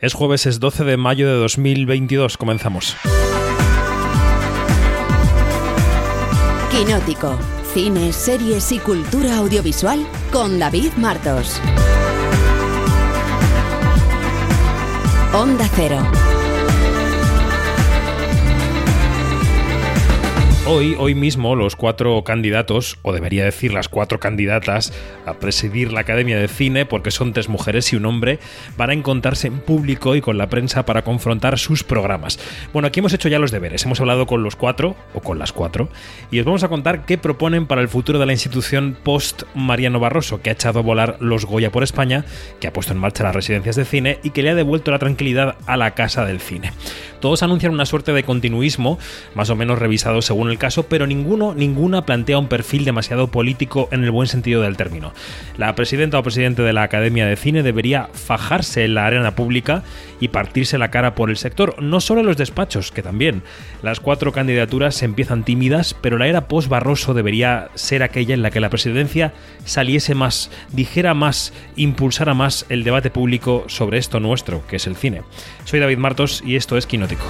Es jueves, es 12 de mayo de 2022. Comenzamos. Quinótico. Cine, series y cultura audiovisual con David Martos. Onda Cero. Hoy, hoy mismo, los cuatro candidatos, o debería decir las cuatro candidatas, a presidir la Academia de Cine, porque son tres mujeres y un hombre, van a encontrarse en público y con la prensa para confrontar sus programas. Bueno, aquí hemos hecho ya los deberes, hemos hablado con los cuatro, o con las cuatro, y os vamos a contar qué proponen para el futuro de la institución post Mariano Barroso, que ha echado a volar los Goya por España, que ha puesto en marcha las residencias de cine y que le ha devuelto la tranquilidad a la Casa del Cine. Todos anuncian una suerte de continuismo, más o menos revisado según el caso, pero ninguno, ninguna plantea un perfil demasiado político en el buen sentido del término. La presidenta o presidente de la Academia de Cine debería fajarse en la arena pública y partirse la cara por el sector, no solo en los despachos, que también. Las cuatro candidaturas se empiezan tímidas, pero la era post-Barroso debería ser aquella en la que la presidencia saliese más, dijera más, impulsara más el debate público sobre esto nuestro, que es el cine. Soy David Martos y esto es Quinótico.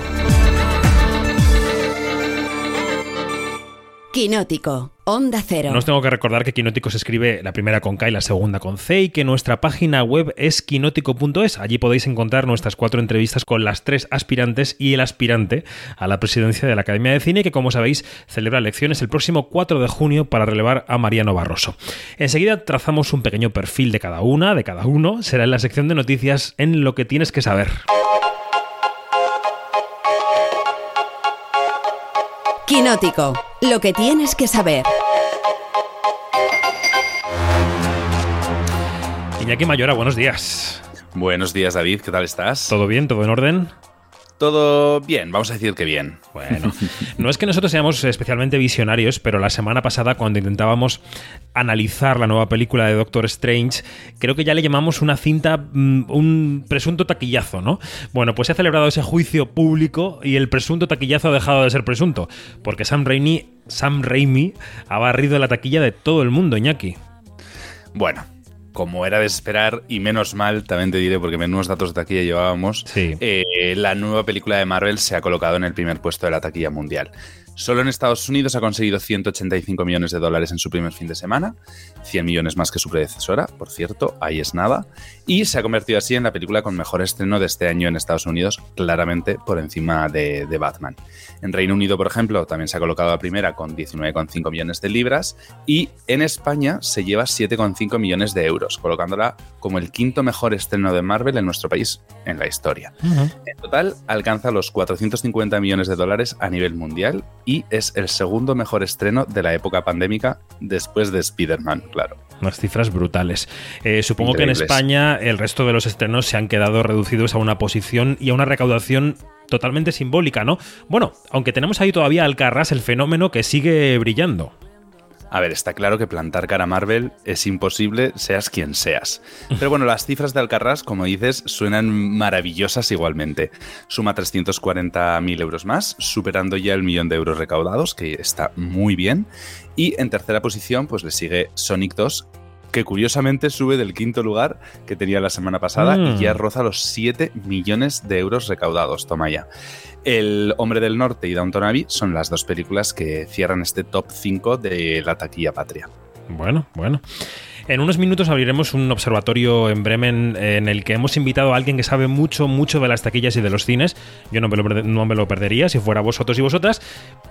Quinótico. Onda Cero. Nos tengo que recordar que Quinótico se escribe la primera con K y la segunda con C y que nuestra página web es quinótico.es. Allí podéis encontrar nuestras cuatro entrevistas con las tres aspirantes y el aspirante a la presidencia de la Academia de Cine que, como sabéis, celebra elecciones el próximo 4 de junio para relevar a Mariano Barroso. Enseguida trazamos un pequeño perfil de cada una, de cada uno. Será en la sección de noticias en lo que tienes que saber. Quinótico. Lo que tienes que saber. Iñaki Mayora, buenos días. Buenos días, David. ¿Qué tal estás? ¿Todo bien? ¿Todo en orden? Todo bien, vamos a decir que bien. Bueno, no es que nosotros seamos especialmente visionarios, pero la semana pasada cuando intentábamos analizar la nueva película de Doctor Strange, creo que ya le llamamos una cinta, mm, un presunto taquillazo, ¿no? Bueno, pues se ha celebrado ese juicio público y el presunto taquillazo ha dejado de ser presunto, porque Sam Raimi, Sam Raimi ha barrido la taquilla de todo el mundo, Iñaki. Bueno, como era de esperar, y menos mal, también te diré, porque menudos datos de taquilla llevábamos, Sí. eh, la nueva película de Marvel se ha colocado en el primer puesto de la taquilla mundial. Solo en Estados Unidos ha conseguido 185 millones de dólares en su primer fin de semana, 100 millones más que su predecesora, por cierto, ahí es nada, y se ha convertido así en la película con mejor estreno de este año en Estados Unidos, claramente por encima de, de Batman. En Reino Unido, por ejemplo, también se ha colocado a primera con 19,5 millones de libras y en España se lleva 7,5 millones de euros, colocándola como el quinto mejor estreno de Marvel en nuestro país en la historia. En total alcanza los 450 millones de dólares a nivel mundial y es el segundo mejor estreno de la época pandémica después de Spider-Man, claro. Unas cifras brutales. Eh, supongo que en. España el resto de los estrenos se han quedado reducidos a una posición y a una recaudación totalmente simbólica, ¿no? Bueno, aunque tenemos ahí todavía al Carras el fenómeno que sigue brillando. A ver, está claro que plantar cara a Marvel es imposible, seas quien seas. Pero bueno, las cifras de Alcarrás, como dices, suenan maravillosas igualmente. Suma 340.000 euros más, superando ya el millón de euros recaudados, que está muy bien. Y en tercera posición, pues le sigue Sonic 2, que curiosamente sube del quinto lugar que tenía la semana pasada Mm. y ya roza los 7 millones de euros recaudados. Toma ya. El Hombre del Norte y Downton Abbey son las dos películas que cierran este top 5 de la taquilla patria. Bueno, bueno. En unos minutos abriremos un observatorio en Bremen en el que hemos invitado a alguien que sabe mucho, mucho de las taquillas y de los cines. Yo no me lo, perde- no me lo perdería si fuera vosotros y vosotras.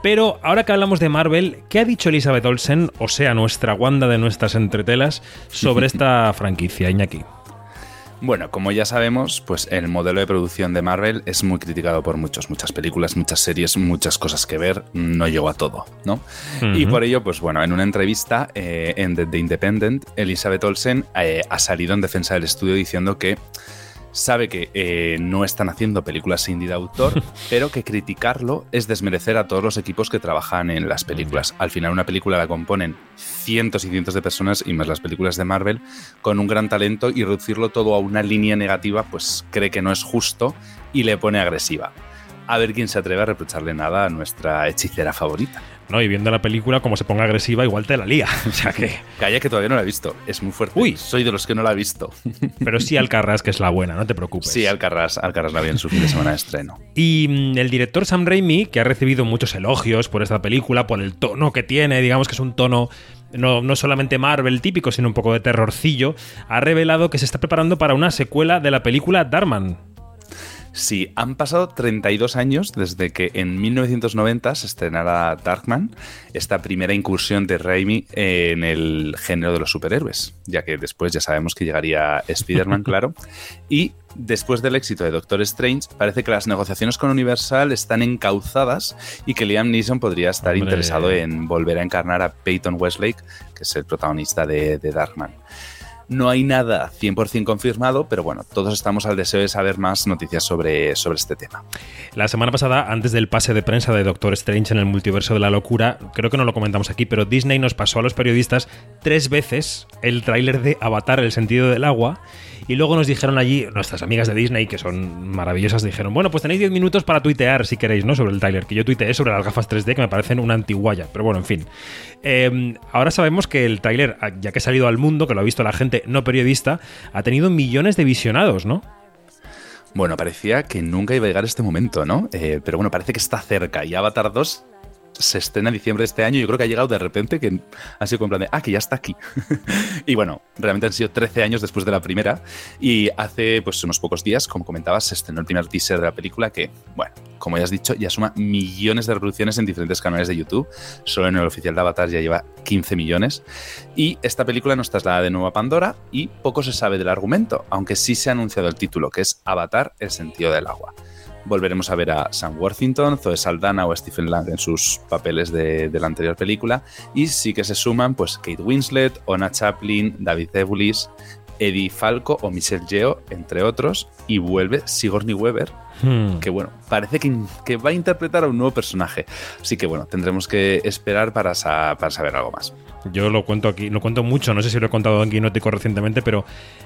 Pero ahora que hablamos de Marvel, ¿qué ha dicho Elizabeth Olsen, o sea, nuestra Wanda de nuestras entretelas, sobre esta franquicia, Iñaki? Bueno, como ya sabemos, pues el modelo de producción de Marvel es muy criticado por muchos, muchas películas, muchas series, muchas cosas que ver, no llegó a todo, ¿no? Y por ello, pues bueno, en una entrevista eh, en The, The Independent, Elizabeth Olsen eh, ha salido en defensa del estudio diciendo que sabe que eh, no están haciendo películas indie de autor, pero que criticarlo es desmerecer a todos los equipos que trabajan en las películas. Al final una película la componen cientos y cientos de personas y más las películas de Marvel con un gran talento y reducirlo todo a una línea negativa pues cree que no es justo y le pone agresiva. A ver quién se atreve a reprocharle nada a nuestra hechicera favorita. ¿No? Y viendo la película, como se ponga agresiva, igual te la lía. O sea que. Calla que todavía no la he visto. Es muy fuerte. Uy. Soy de los que no la he visto. Pero sí Alcarrás, que es la buena, no te preocupes. Sí, Alcarrás, Alcarrás la vi en su fin de semana de estreno. Y mm, el director Sam Raimi, que ha recibido muchos elogios por esta película, por el tono que tiene, digamos que es un tono no, no, solamente Marvel típico, sino un poco de terrorcillo, ha revelado que se está preparando para una secuela de la película Darman. Sí, han pasado 32 años desde que en 1990 se estrenara Darkman, esta primera incursión de Raimi en el género de los superhéroes, ya que después ya sabemos que llegaría Spider-Man, claro. Y después del éxito de Doctor Strange, parece que las negociaciones con Universal están encauzadas y que Liam Neeson podría estar Hombre. interesado en volver a encarnar a Peyton Westlake, que es el protagonista de, de Darkman. No hay nada 100% confirmado, pero bueno, todos estamos al deseo de saber más noticias sobre, sobre este tema. La semana pasada, antes del pase de prensa de Doctor Strange en el multiverso de la locura, creo que no lo comentamos aquí, pero Disney nos pasó a los periodistas tres veces el tráiler de Avatar, el sentido del agua, y luego nos dijeron allí, nuestras amigas de Disney, que son maravillosas, dijeron, bueno, pues tenéis 10 minutos para tuitear si queréis, ¿no? Sobre el tráiler, que yo tuiteé sobre las gafas 3D, que me parecen una antiguaya, pero bueno, en fin. Eh, ahora sabemos que el tráiler, ya que ha salido al mundo, que lo ha visto la gente no periodista, ha tenido millones de visionados, ¿no? Bueno, parecía que nunca iba a llegar este momento, ¿no? Eh, pero bueno, parece que está cerca y Avatar 2 se estrena en diciembre de este año. Yo creo que ha llegado de repente, que ha sido como plan de, ah, que ya está aquí. y bueno, realmente han sido 13 años después de la primera. Y hace pues unos pocos días, como comentabas, se estrenó el primer teaser de la película que, bueno, como ya has dicho, ya suma millones de reproducciones en diferentes canales de YouTube. Solo en el oficial de Avatar ya lleva 15 millones. Y esta película nos traslada de nuevo a Pandora y poco se sabe del argumento, aunque sí se ha anunciado el título, que es Avatar, el sentido del agua volveremos a ver a Sam Worthington, Zoe Saldana o Stephen Lang en sus papeles de, de, la anterior película. Y sí que se suman pues Kate Winslet, Ona Chaplin, David Ebulis, Eddie Falco o Michelle Yeoh, entre otros. Y vuelve Sigourney Weaver, hmm. que bueno, parece que, que, va a interpretar a un nuevo personaje. Así que bueno, tendremos que esperar para, sa para saber algo más. Yo lo cuento aquí, lo cuento mucho, no sé si lo he contado en Guinótico recientemente, pero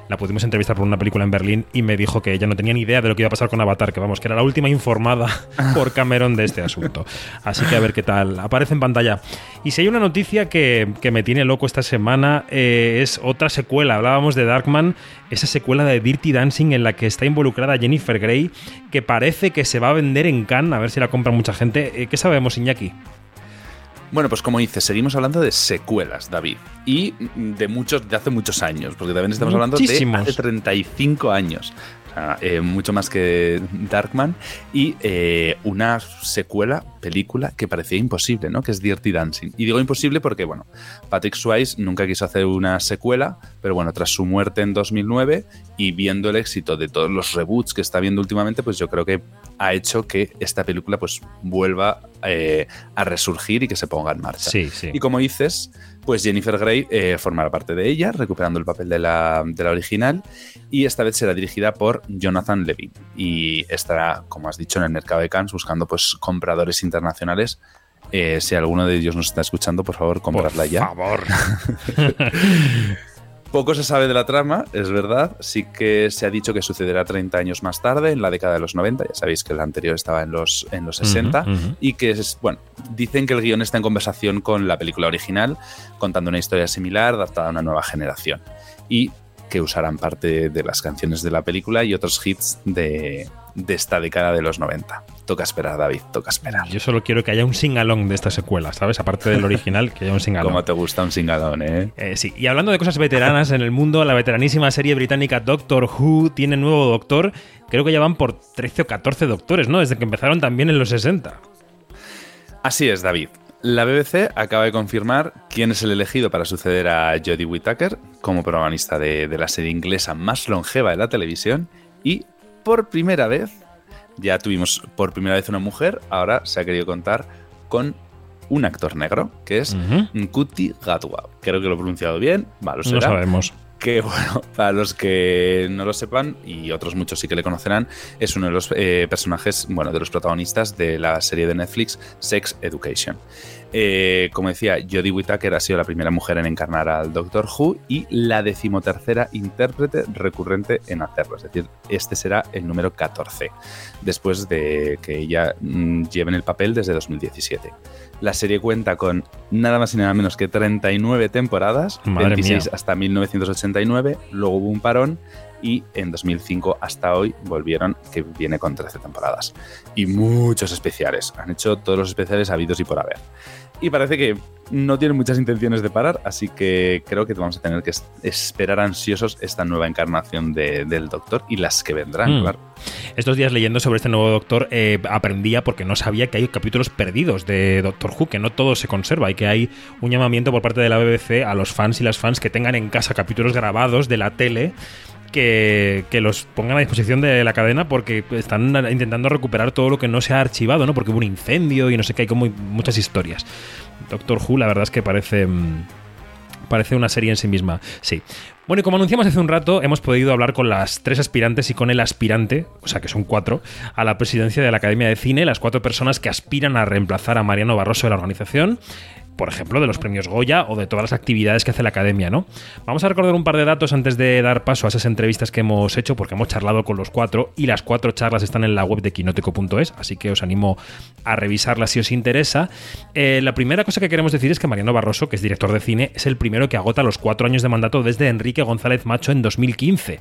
la pudimos entrevistar por una película en Berlín y me dijo que ella no tenía ni idea de lo que iba a pasar con Avatar, que vamos, que era la última informada por Cameron de este asunto. Así que a ver qué tal. Aparece en pantalla. Y si hay una noticia que, que me tiene loco esta semana, eh, es otra secuela. Hablábamos de Darkman, esa secuela de Dirty Dancing en la que está involucrada Jennifer Grey, que parece que se va a vender en Cannes, a ver si la compra mucha gente. Eh, ¿Qué sabemos, Iñaki? Bueno, pues como dices, seguimos hablando de secuelas, David. Y de muchos, de hace muchos años, porque también estamos Muchísimos. hablando de hace 35 años. O sea, eh, mucho más que Darkman. Y eh, una secuela, película, que parecía imposible, ¿no? Que es Dirty Dancing. Y digo imposible porque, bueno, Patrick Swayze nunca quiso hacer una secuela, pero bueno, tras su muerte en 2009 y viendo el éxito de todos los reboots que está viendo últimamente, pues yo creo que ha hecho que esta película pues vuelva eh, a resurgir y que se ponga en marcha. Sí, sí. Y como dices, pues Jennifer Grey eh, formará parte de ella, recuperando el papel de la, de la, original, y esta vez será dirigida por Jonathan Levin. Y estará, como has dicho, en el mercado de Cannes buscando pues compradores internacionales. Eh, si alguno de ellos nos está escuchando, por favor, comprarla por ya. favor. Poco se sabe de la trama, es verdad. Sí que se ha dicho que sucederá 30 años más tarde, en la década de los 90. Ya sabéis que el anterior estaba en los, en los 60. Uh -huh, uh -huh. Y que, es, bueno, dicen que el guion está en conversación con la película original, contando una historia similar, adaptada a una nueva generación. Y que usarán parte de las canciones de la película y otros hits de, de esta década de los 90. Toca esperar, David, toca esperar. Yo solo quiero que haya un sing-along de esta secuela, ¿sabes? Aparte del original, que haya un sing-along. ¿Cómo te gusta un sing-along, eh? eh? Sí, y hablando de cosas veteranas en el mundo, la veteranísima serie británica Doctor Who tiene nuevo doctor. Creo que ya van por 13 o 14 doctores, ¿no? Desde que empezaron también en los 60. Así es, David. La BBC acaba de confirmar quién es el elegido para suceder a Jodie Whittaker como protagonista de, de, la serie inglesa más longeva de la televisión y por primera vez, ya tuvimos por primera vez una mujer, ahora se ha querido contar con un actor negro, que es uh -huh. Nkuti Gatwa. Creo que lo he pronunciado bien, malo será. No sabemos que bueno, para los que no lo sepan y otros muchos sí que le conocerán, es uno de los eh, personajes, bueno, de los protagonistas de la serie de Netflix Sex Education. Eh, como decía, Jodie Whittaker ha sido la primera mujer en encarnar al Doctor Who y la decimotercera intérprete recurrente en hacerlo. Es decir, este será el número 14, después de que ella mm, lleve en el papel desde 2017. La serie cuenta con nada más y nada menos que 39 temporadas, 26 hasta 1989, luego hubo un parón y en 2005 hasta hoy volvieron, que viene con 13 temporadas. Y muchos especiales. Han hecho todos los especiales habidos y por haber. Y parece que no tienen muchas intenciones de parar, así que creo que vamos a tener que esperar ansiosos esta nueva encarnación del Doctor y las que vendrán, mm. claro. Estos días leyendo sobre este nuevo Doctor eh, aprendía porque no sabía que hay capítulos perdidos de Doctor Who, que no todo se conserva y que hay un llamamiento por parte de la BBC a los fans y las fans que tengan en casa capítulos grabados de la tele que, los pongan a disposición de la cadena porque están intentando recuperar todo lo que no se ha archivado, ¿no? Porque hubo un incendio y no sé qué, hay como muchas historias. Doctor Who, la verdad es que parece. Mm, parece una serie en sí misma. Sí. Bueno, y como anunciamos hace un rato, hemos podido hablar con las tres aspirantes y con el aspirante, o sea que son cuatro, a la presidencia de la Academia de Cine, las cuatro personas que aspiran a reemplazar a Mariano Barroso de la organización por ejemplo, de los premios Goya o de todas las actividades que hace la academia, ¿no? Vamos a recordar un par de datos antes de dar paso a esas entrevistas que hemos hecho, porque hemos charlado con los cuatro y las cuatro charlas están en la web de quinótico.es, así que os animo a revisarlas si os interesa. Eh, la primera cosa que queremos decir es que Mariano Barroso, que es director de cine, es el primero que agota los cuatro años de mandato desde Enrique González Macho en 2015.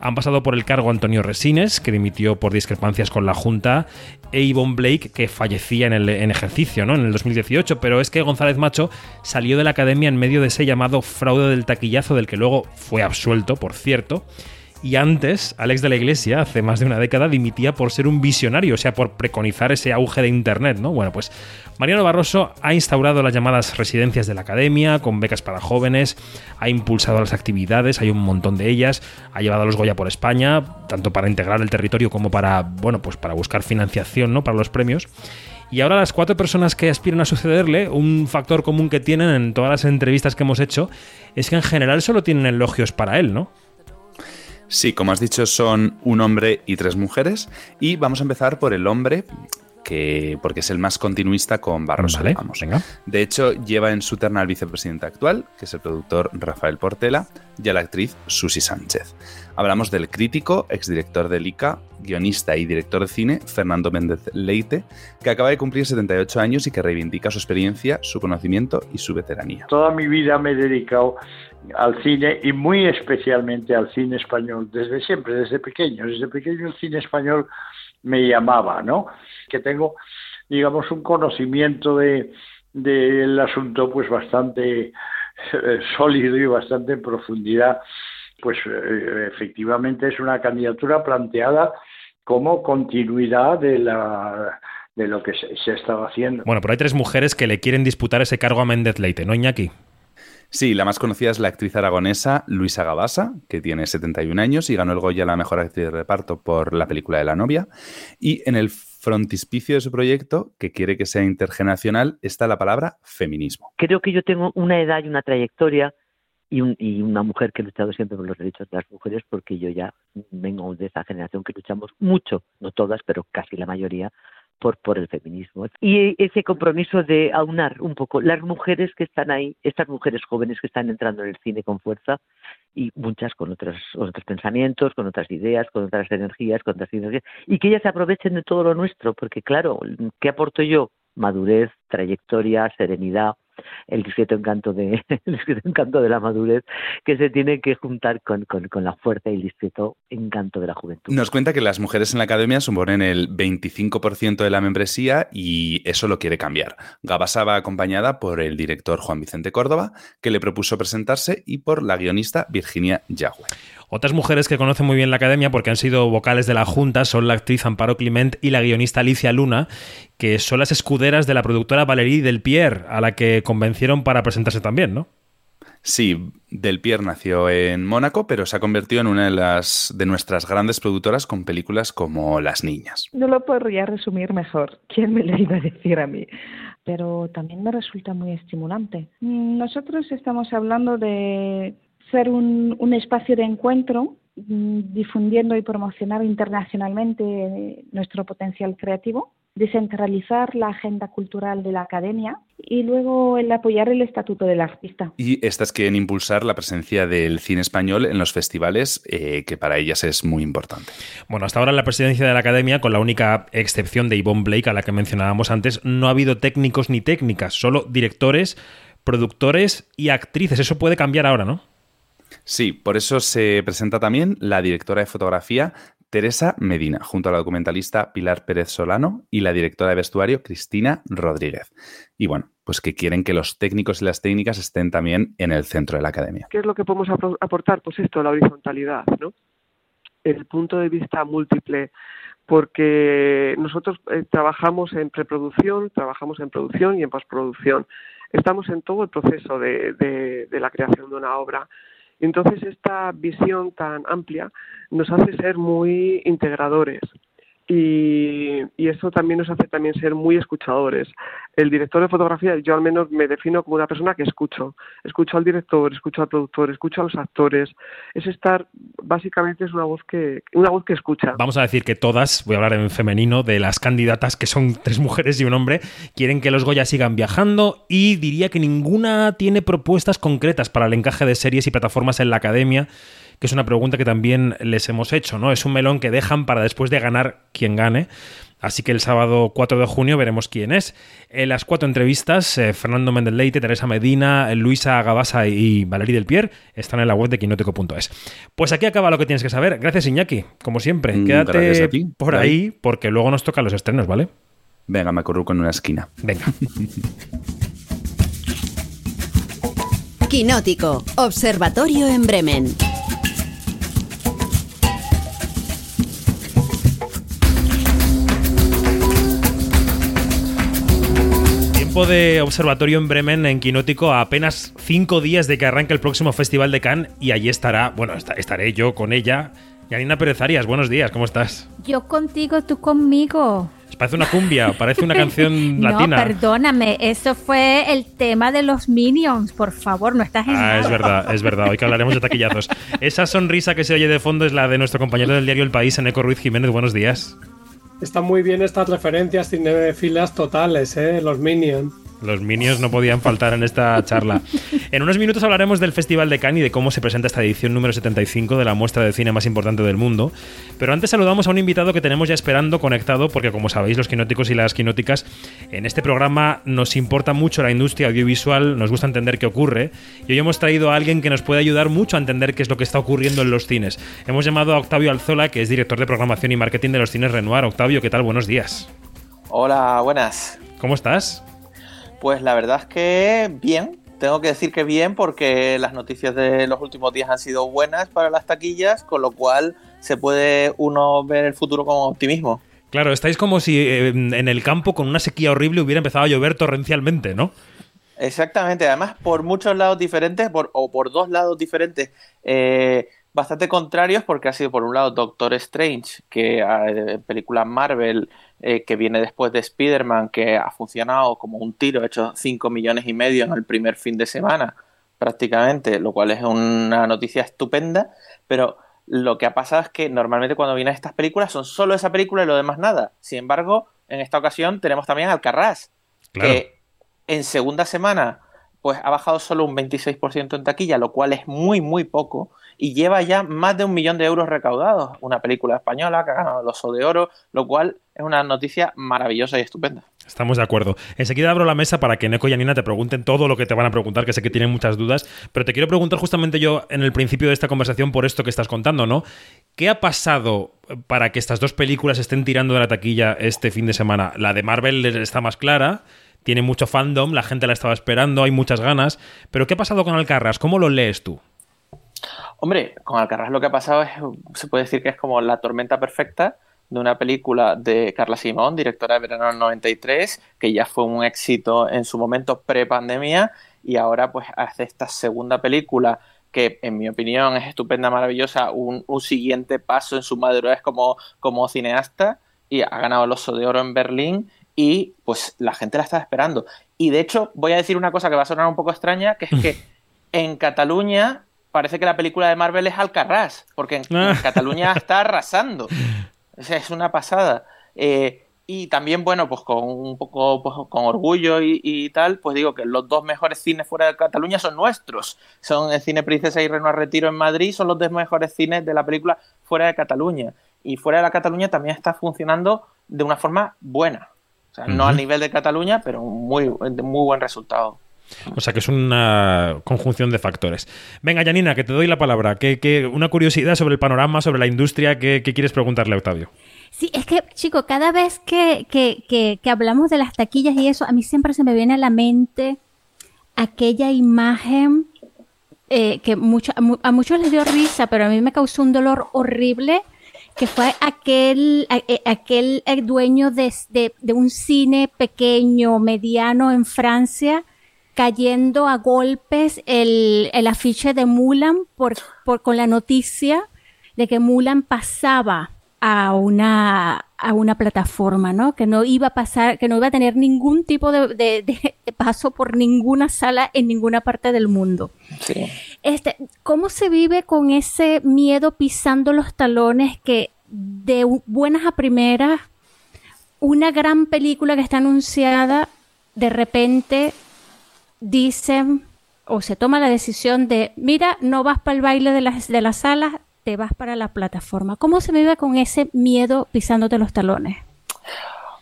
Han pasado por el cargo Antonio Resines, que dimitió por discrepancias con la Junta, Yvonne Blake, que fallecía en el en ejercicio, ¿no? En el 2018, pero es que González Macho salió de la academia en medio de ese llamado fraude del taquillazo, del que luego fue absuelto, por cierto, y antes, Alex de la Iglesia, hace más de una década, dimitía por ser un visionario, o sea, por preconizar ese auge de Internet, ¿no? Bueno, pues Mariano Barroso ha instaurado las llamadas residencias de la academia, con becas para jóvenes, ha impulsado las actividades, hay un montón de ellas, ha llevado a los Goya por España, tanto para integrar el territorio como para, bueno, pues para buscar financiación, ¿no? Para los premios. Y ahora las cuatro personas que aspiran a sucederle, un factor común que tienen en todas las entrevistas que hemos hecho, es que en general solo tienen elogios para él, ¿no? Sí, como has dicho, son un hombre y tres mujeres. Y vamos a empezar por el hombre, que, porque es el más continuista con Barroso, De hecho, lleva en su terna al vicepresidente actual, que es el productor Rafael Portela, y a la actriz Susi Sánchez. Hablamos del crítico, exdirector del ICA, guionista y director de cine, Fernando Méndez Leite, que acaba de cumplir 78 años y que reivindica su experiencia, su conocimiento y su veteranía. Toda mi vida me he dedicado al cine y muy especialmente al cine español, desde siempre, desde pequeño. Desde pequeño el cine español me llamaba, ¿no? Que tengo, digamos, un conocimiento de del asunto pues bastante eh, sólido y bastante en profundidad pues eh, efectivamente es una candidatura planteada como continuidad de la de lo que se, se estaba haciendo. Bueno, pero hay tres mujeres que le quieren disputar ese cargo a Méndez Leite, ¿no, Iñaki? Sí, la más conocida es la actriz aragonesa Luisa Gabasa, que tiene 71 años y ganó el Goya la mejor actriz de reparto por la película de la novia. Y en el frontispicio de su proyecto, que quiere que sea intergeneracional, está la palabra feminismo. Creo que yo tengo una edad y una trayectoria y, y, una mujer que ha luchado siempre por los derechos de las mujeres, porque yo ya vengo de esa generación que luchamos mucho, no todas, pero casi la mayoría, por, por el feminismo. Y ese compromiso de aunar un poco las mujeres que están ahí, estas mujeres jóvenes que están entrando en el cine con fuerza y muchas con otros, otros pensamientos, con otras ideas, con otras energías, con otras energías, y que ellas se aprovechen de todo lo nuestro, porque claro, ¿qué aporto yo? Madurez, trayectoria, serenidad, el discreto encanto de el discreto encanto de la madurez que se tiene que juntar con, con, la fuerza y el discreto encanto de la juventud. Nos cuenta que las mujeres en la academia suponen el 25% de la membresía y eso lo quiere cambiar. Gabasa va acompañada por el director Juan Vicente Córdoba, que le propuso presentarse, y por la guionista Virginia Yagüe. Otras mujeres que conocen muy bien la academia porque han sido vocales de la Junta son la actriz Amparo Clement y la guionista Alicia Luna, que son las escuderas de la productora Valérie Del Pierre, a la que convencieron para presentarse también, ¿no? Sí, Del Pierre nació en Mónaco, pero se ha convertido en una de las de nuestras grandes productoras con películas como Las Niñas. No lo podría resumir mejor. ¿Quién me lo iba a decir a mí? Pero también me resulta muy estimulante. Nosotros estamos hablando de ser un, un espacio de encuentro mm, difundiendo y promocionar internacionalmente nuestro potencial creativo descentralizar la agenda cultural de la academia y luego el apoyar el estatuto del artista. Y estas quieren impulsar la presencia del cine español en los festivales, eh, que para ellas es muy importante. Bueno, hasta ahora en la presidencia de la academia, con la única excepción de Yvonne Blake, a la que mencionábamos antes, no ha habido técnicos ni técnicas, solo directores, productores y actrices. Eso puede cambiar ahora, ¿no? Sí, por eso se presenta también la directora de fotografía Teresa Medina, junto a la documentalista Pilar Pérez Solano y la directora de vestuario Cristina Rodríguez. Y bueno, pues que quieren que los técnicos y las técnicas estén también en el centro de la academia. ¿Qué es lo que podemos aportar? Pues esto, la horizontalidad, ¿no? El punto de vista múltiple, porque nosotros eh, trabajamos en preproducción, trabajamos en producción y en postproducción. Estamos en todo el proceso de la creación de una obra entonces esta visión tan amplia nos hace ser muy integradores y, eso también nos hace también ser muy escuchadores. El director de fotografía, yo al menos me defino como una persona que escucho. Escucho al director, escucho al productor, escucho a los actores. Es estar, básicamente es una voz que, una voz que escucha. Vamos a decir que todas, voy a hablar en femenino, de las candidatas, que son tres mujeres y un hombre, quieren que los Goya sigan viajando y diría que ninguna tiene propuestas concretas para el encaje de series y plataformas en la academia que es una pregunta que también les hemos hecho, ¿no? Es un melón que dejan para después de ganar quien gane. Así que el sábado 4 de junio veremos quién es. En las cuatro entrevistas, eh, Fernando Méndez Leite, Teresa Medina, Luisa Gabasa y Valerie Del Pier están en la web de quinótico.es. Pues aquí acaba lo que tienes que saber. Gracias, Iñaki, como siempre. Mm, Quédate por ahí porque luego nos tocan los estrenos, ¿vale? Venga, me corro en una esquina. Venga. Quinótico, Observatorio en Bremen. De observatorio en Bremen, en Quinótico, a apenas cinco días de que arranque el próximo Festival de Cannes y allí estará, bueno, estaré yo con ella. Yanina Pérez Arias, buenos días, ¿cómo estás? Yo contigo, tú conmigo. Parece una cumbia, parece una canción latina. No, perdóname, eso fue el tema de los Minions, por favor, no estás en Ah, es verdad, es verdad, hoy que hablaremos de taquillazos. Esa sonrisa que se oye de fondo es la de nuestro compañero del diario El País, Eneco Ruiz Jiménez, buenos días. Están muy bien estas referencias cinefilas totales, ¿eh? Los Minions. Los Minions no podían faltar en esta charla. En unos minutos hablaremos del Festival de Cannes y de cómo se presenta esta edición número 75 de la muestra de cine más importante del mundo. Pero antes saludamos a un invitado que tenemos ya esperando conectado, porque como sabéis, los quinóticos y las quinóticas, en este programa nos importa mucho la industria audiovisual, nos gusta entender qué ocurre. Y hoy hemos traído a alguien que nos puede ayudar mucho a entender qué es lo que está ocurriendo en los cines. Hemos llamado a Octavio Alzola, que es director de programación y marketing de los cines Renoir. Octavio, ¿qué tal? Buenos días. Hola, buenas. ¿Cómo estás? Pues la verdad es que bien, tengo que decir que bien porque las noticias de los últimos días han sido buenas para las taquillas, con lo cual se puede uno ver el futuro con optimismo. Claro, estáis como si eh, en el campo con una sequía horrible hubiera empezado a llover torrencialmente, ¿no? Exactamente, además por muchos lados diferentes, o por dos lados diferentes, eh, bastante contrarios, porque ha sido por un lado Doctor Strange, que eh, película Marvel eh, que viene después de Spider-Man, que ha funcionado como un tiro, ha hecho 5 millones y medio en el primer fin de semana, prácticamente, lo cual es una noticia estupenda, pero lo que ha pasado es que normalmente cuando vienen estas películas son solo esa película y lo demás nada. Sin embargo, en esta ocasión tenemos también Alcarrás, que en segunda semana pues ha bajado solo un 26% en taquilla, lo cual es muy, muy poco, y lleva ya más de un millón de euros recaudados. Una película española que ha ganado el Oso de Oro, lo cual es una noticia maravillosa y estupenda. Estamos de acuerdo. Enseguida abro la mesa para que Neko y Anina te pregunten todo lo que te van a preguntar, que sé que tienen muchas dudas, pero te quiero preguntar justamente yo en el principio de esta conversación por esto que estás contando, ¿no? ¿Qué ha pasado para que estas dos películas estén tirando de la taquilla este fin de semana? La de Marvel está más clara, tiene mucho fandom, la gente la estaba esperando, hay muchas ganas. Pero ¿qué ha pasado con Alcarras? ¿Cómo lo lees tú? Hombre, con Alcarras lo que ha pasado es, se puede decir que es como la tormenta perfecta de una película de Carla Simón, directora de Verano del 93, que ya fue un éxito en su momento pre-pandemia y ahora pues hace esta segunda película que en mi opinión es estupenda, maravillosa, un, siguiente paso en su madurez como, como cineasta y ha ganado el Oso de Oro en Berlín y pues la gente la estaba esperando. Y de hecho, voy a decir una cosa que va a sonar un poco extraña, que es que en Cataluña parece que la película de Marvel es Alcarrás, porque en, ah. Cataluña está arrasando. O sea, es una pasada. Eh, Y también, bueno, pues con un poco pues, con orgullo y, tal, pues digo que los dos mejores cines fuera de Cataluña son nuestros. Son el Cine Princesa y Reino a Retiro en Madrid, son los dos mejores cines de la película fuera de Cataluña. Y fuera de la Cataluña también está funcionando de una forma buena. O sea, no al nivel de Cataluña, pero muy, muy buen resultado. O sea que es una conjunción de factores. Venga, Janina, que te doy la palabra. Que, una curiosidad sobre el panorama, sobre la industria, ¿qué, quieres preguntarle a Octavio? Sí, es que, chico, cada vez que, que, que, hablamos de las taquillas y eso, a mí siempre se me viene a la mente aquella imagen eh, que mucho, a, muchos les dio risa, pero a mí me causó un dolor horrible, que fue aquel, eh, aquel dueño de, de, un cine pequeño, mediano en Francia, cayendo a golpes el, el afiche de Mulan por, por, con la noticia de que Mulan pasaba a una, a una plataforma, ¿no? Que no iba a pasar, que no iba a tener ningún tipo de, paso por ninguna sala en ninguna parte del mundo. Este, ¿cómo se vive con ese miedo pisando los talones que de buenas a primeras una gran película que está anunciada de repente dicen o se toma la decisión de, mira, no vas para el baile de las, de las salas, te vas para la plataforma. ¿Cómo se vive con ese miedo pisándote los talones?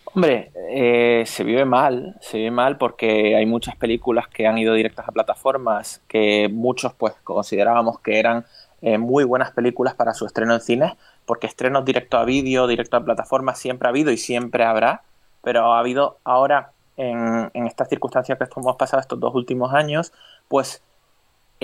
Hombre, eh, se vive mal, se vive mal porque hay muchas películas que han ido directas a plataformas que muchos pues considerábamos que eran eh, muy buenas películas para su estreno en cines, porque estrenos directo a vídeo, directo a plataformas siempre ha habido y siempre habrá, pero ha habido ahora en, en estas circunstancias que hemos pasado estos dos últimos años, pues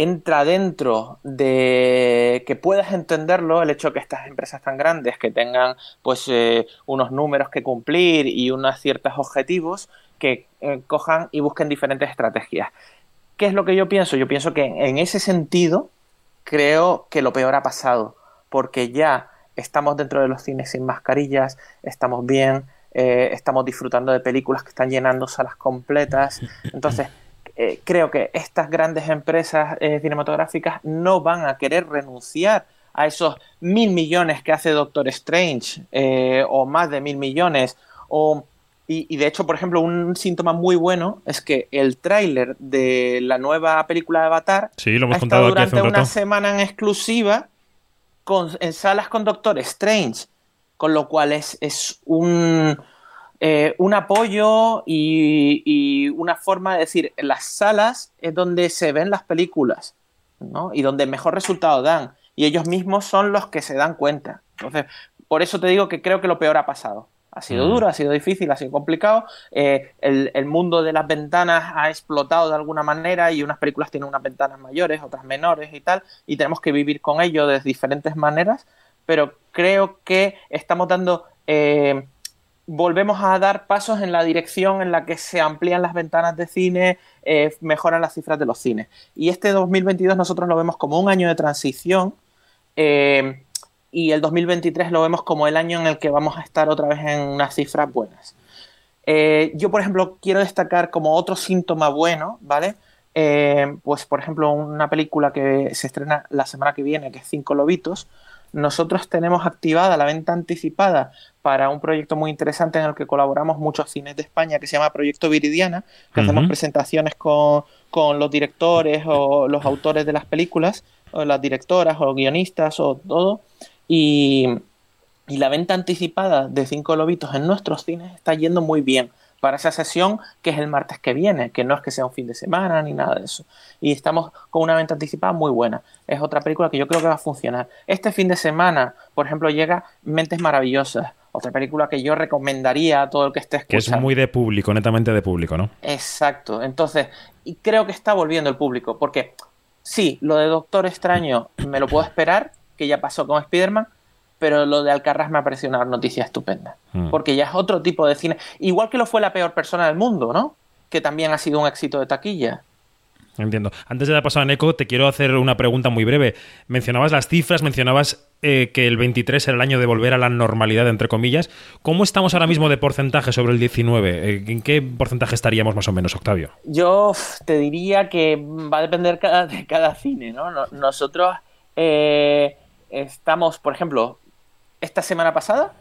entra dentro de que puedas entenderlo el hecho de que estas empresas tan grandes que tengan pues eh, unos números que cumplir y unos ciertos objetivos que eh, cojan y busquen diferentes estrategias. ¿Qué es lo que yo pienso? Yo pienso que en ese sentido creo que lo peor ha pasado porque ya estamos dentro de los cines sin mascarillas, estamos bien, eh, estamos disfrutando de películas que están llenando salas completas. Entonces, eh, creo que estas grandes empresas eh, cinematográficas no van a querer renunciar a esos mil millones que hace Doctor Strange eh, o más de mil millones o y, de hecho, por ejemplo, un síntoma muy bueno es que el tráiler de la nueva película de Avatar sí, lo hemos ha estado durante una semana en exclusiva con, en salas con Doctor Strange, con lo cual es, es un, eh, un apoyo y, una forma de decir, las salas es donde se ven las películas, ¿no? Y donde mejor resultado dan. Y ellos mismos son los que se dan cuenta. Entonces, por eso te digo que creo que lo peor ha pasado. Ha sido mm. duro, ha sido difícil, ha sido complicado. Eh, el, el, mundo de las ventanas ha explotado de alguna manera y unas películas tienen unas ventanas mayores, otras menores y tal, y tenemos que vivir con ello de diferentes maneras, pero creo que estamos dando eh, volvemos a dar pasos en la dirección en la que se amplían las ventanas de cine, eh, mejoran las cifras de los cines. Y este 2022 nosotros lo vemos como un año de transición eh, y el 2023 lo vemos como el año en el que vamos a estar otra vez en unas cifras buenas. Eh, yo, por ejemplo, quiero destacar como otro síntoma bueno, ¿vale? pues, por ejemplo, una película que se estrena la semana que viene, que es Cinco Lobitos, nosotros tenemos activada la venta anticipada para un proyecto muy interesante en el que colaboramos muchos cines de España que se llama Proyecto Viridiana, que hacemos presentaciones con, los directores o los autores de las películas, o las directoras o guionistas o todo. Y, y la venta anticipada de Cinco Lobitos en nuestros cines está yendo muy bien para esa sesión que es el martes que viene, que no es que sea un fin de semana ni nada de eso. Y estamos con una venta anticipada muy buena. Es otra película que yo creo que va a funcionar. Este fin de semana, por ejemplo, llega Mentes Maravillosas, otra película que yo recomendaría a todo el que esté escuchando. Que es muy de público, netamente de público, ¿no? Exacto. Entonces, y creo que está volviendo el público, porque sí, lo de Doctor Extraño me lo puedo esperar, que ya pasó con Spider-Man, pero lo de Alcarraz me ha parecido una noticia estupenda. Mm. Porque ya es otro tipo de cine. Igual que lo fue La Peor Persona del Mundo, ¿no? Que también ha sido un éxito de taquilla. Entiendo. Antes de dar paso a Neko, te quiero hacer una pregunta muy breve. Mencionabas las cifras, mencionabas eh, que el 23 era el año de volver a la normalidad, entre comillas. ¿Cómo estamos ahora mismo de porcentaje sobre el 19? Eh, ¿En qué porcentaje estaríamos más o menos, Octavio? Yo te diría que va a depender cada, de cada cine, ¿no? Nosotros eh, estamos, por ejemplo, esta semana pasada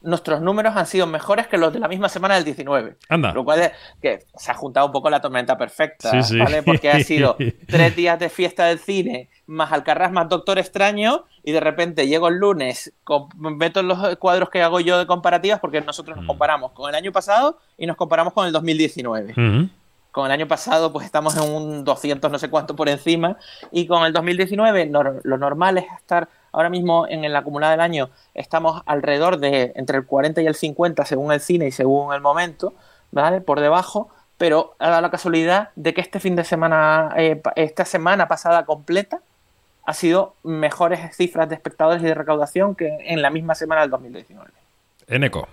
nuestros números han sido mejores que los de la misma semana del 19. Anda. Lo cual es que se ha juntado un poco la tormenta perfecta, Sí, sí. ¿vale? Porque ha sido tres días de fiesta del cine, más Alcarrás, más Doctor Extraño, y de repente llego el lunes, meto los cuadros que hago yo de comparativas, porque nosotros Mm. nos comparamos con el año pasado y nos comparamos con el 2019 Ujú. con el año pasado pues estamos en un 200 no sé cuánto por encima y con el 2019 nor- lo normal es estar ahora mismo en el acumulado del año estamos alrededor de entre el 40 y el 50 según el cine y según el momento, ¿vale? Por debajo, pero ha dado la casualidad de que este fin de semana, eh, esta semana pasada completa ha sido mejores cifras de espectadores y de recaudación que en la misma semana del 2019. Eneco.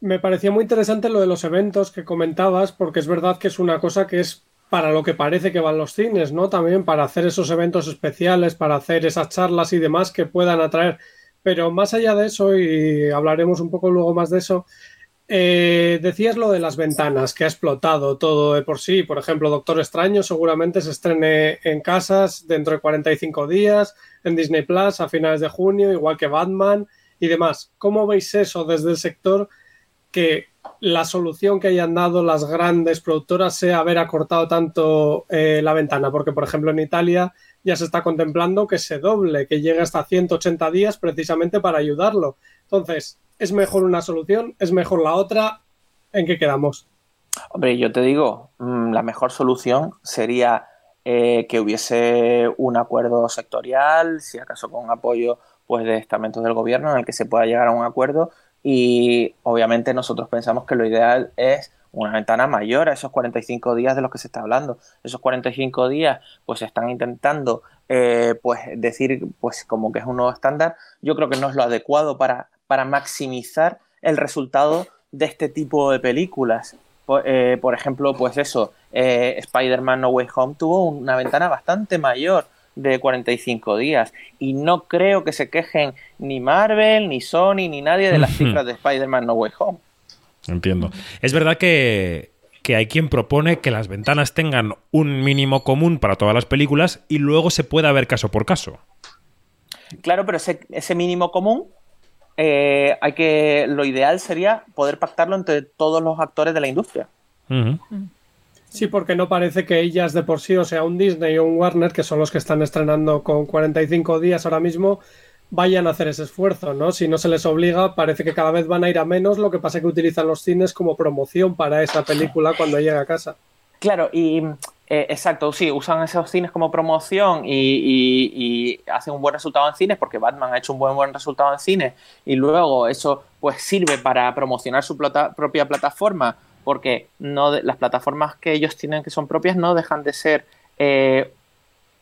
Me parecía muy interesante lo de los eventos que comentabas, porque es verdad que es una cosa que es para lo que parece que van los cines, ¿no? También para hacer esos eventos especiales, para hacer esas charlas y demás que puedan atraer. Pero más allá de eso, y hablaremos un poco luego más de eso, eh, decías lo de las ventanas, que ha explotado todo de por sí. Por ejemplo, Doctor Extraño seguramente se estrene en casas dentro de 45 días, en Disney Plus a finales de junio, igual que Batman y demás. ¿Cómo veis eso desde el sector? Que la solución que hayan dado las grandes productoras sea haber acortado tanto eh, la ventana, porque por ejemplo en Italia ya se está contemplando que se doble, que llegue hasta 180 días precisamente para ayudarlo. Entonces, ¿es mejor una solución? ¿Es mejor la otra? ¿En qué quedamos? Hombre, yo te digo, mm, la mejor solución sería eh, que hubiese un acuerdo sectorial, si acaso con apoyo pues de estamentos del gobierno en el que se pueda llegar a un acuerdo y obviamente nosotros pensamos que lo ideal es una ventana mayor a esos 45 días de los que se está hablando. Esos 45 días pues se están intentando eh, pues decir pues como que es un nuevo estándar. Yo creo que no es lo adecuado para, para maximizar el resultado de este tipo de películas. Por, eh, por ejemplo, pues eso, eh, Spider-Man No Way Home tuvo una ventana bastante mayor de 45 días. Y no creo que se quejen ni Marvel, ni Sony, ni nadie de las cifras de Spider-Man No Way Home. Entiendo. Es verdad que, que hay quien propone que las ventanas tengan un mínimo común para todas las películas y luego se pueda ver caso por caso. Claro, pero ese, ese mínimo común eh, hay que lo ideal sería poder pactarlo entre todos los actores de la industria. Uh -huh. Sí, porque no parece que ellas de por sí, o sea, un Disney o un Warner, que son los que están estrenando con 45 días ahora mismo, vayan a hacer ese esfuerzo, ¿no? Si no se les obliga, parece que cada vez van a ir a menos, lo que pasa es que utilizan los cines como promoción para esa película cuando llega a casa. Claro, y eh, exacto, sí, usan esos cines como promoción y, y, y, hacen un buen resultado en cines porque Batman ha hecho un buen buen resultado en cines y luego eso pues sirve para promocionar su propia plataforma porque no de, las plataformas que ellos tienen que son propias no dejan de ser eh,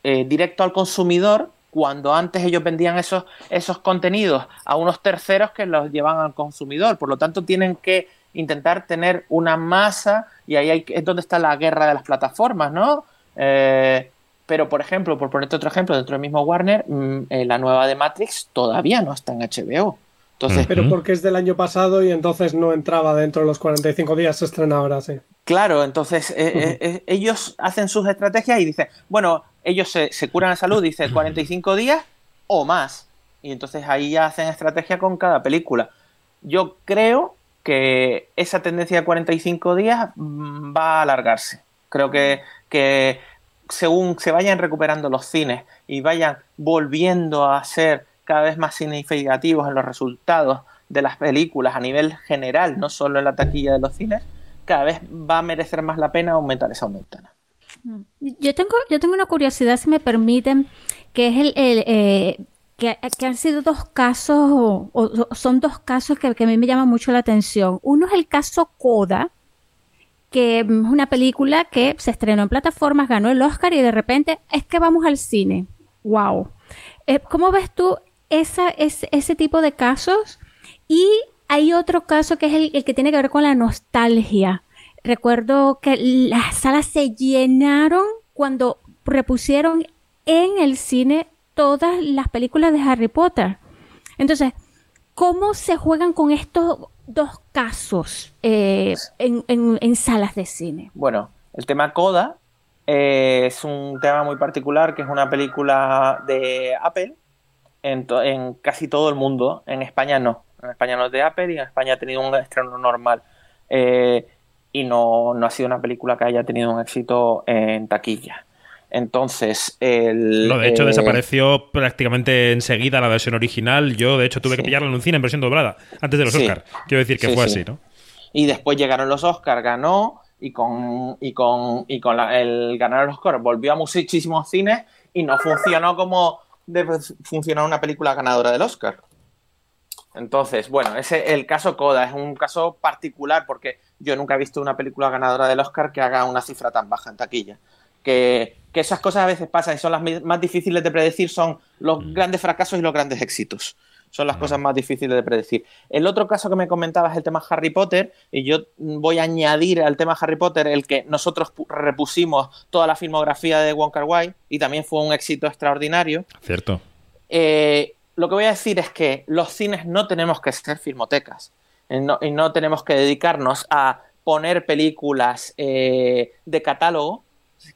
eh, directo al consumidor cuando antes ellos vendían esos, esos contenidos a unos terceros que los llevan al consumidor. Por lo tanto, tienen que intentar tener una masa y ahí hay, es donde está la guerra de las plataformas, ¿no? Eh, pero, por ejemplo, por ponerte otro ejemplo, dentro del mismo Warner, mmm, eh, la nueva de Matrix todavía no está en HBO. Entonces, pero porque es del año pasado y entonces no entraba dentro de los 45 días, se estrena ahora, sí. Claro, entonces eh, eh, ellos hacen sus estrategias y dicen, bueno, ellos se, se curan la salud, dice 45 días o más. Y entonces ahí ya hacen estrategia con cada película. Yo creo que esa tendencia de 45 días mmm, va a alargarse. Creo que, que según se vayan recuperando los cines y vayan volviendo a ser cada vez más significativos en los resultados de las películas a nivel general, no solo en la taquilla de los cines, cada vez va a merecer más la pena aumentar esa ventana. Yo tengo, yo tengo una curiosidad, si me permiten, que es el, eh, que, han sido dos casos, o, son dos casos que, que, a mí me llaman mucho la atención. Uno es el caso Coda, que es una película que se estrenó en plataformas, ganó el Oscar y de repente es que vamos al cine. ¡Wow! Eh, ¿Cómo ves tú esa, ese, ese tipo de casos? Y hay otro caso que es el, que tiene que ver con la nostalgia. Recuerdo que las salas se llenaron cuando repusieron en el cine todas las películas de Harry Potter. Entonces, ¿cómo se juegan con estos dos casos eh, en, en, en, salas de cine? Bueno, el tema Coda eh, es un tema muy particular, que es una película de Apple en, en, casi todo el mundo, en España no. En España no es de Apple y en España ha tenido un estreno normal. Eh, y no, no ha sido una película que haya tenido un éxito en taquilla. Entonces, el. No, de hecho, eh, desapareció prácticamente enseguida la versión original. Yo, de hecho, tuve que pillarla en un cine en versión doblada, antes de los Sí. Oscar. Quiero decir que Sí, fue sí. así, ¿no? Y después llegaron los Oscars, ganó y con, y con, y con la- el ganar los Oscars volvió a muchísimos cines y no funcionó como debe funcionar una película ganadora del Oscar. Entonces, bueno, ese el caso Coda es un caso particular porque yo nunca he visto una película ganadora del Oscar que haga una cifra tan baja en taquilla. Que, que esas cosas a veces pasan y son las más difíciles de predecir, son los grandes fracasos y los grandes éxitos. Son las cosas más difíciles de predecir. El otro caso que me comentabas es el tema Harry Potter, y yo voy a añadir al tema Harry Potter el que nosotros pu- repusimos toda la filmografía de Wong Kar Wai y también fue un éxito extraordinario. Cierto. Eh, lo que voy a decir es que los cines no tenemos que ser filmotecas eh, no- y no tenemos que dedicarnos a poner películas eh, de catálogo,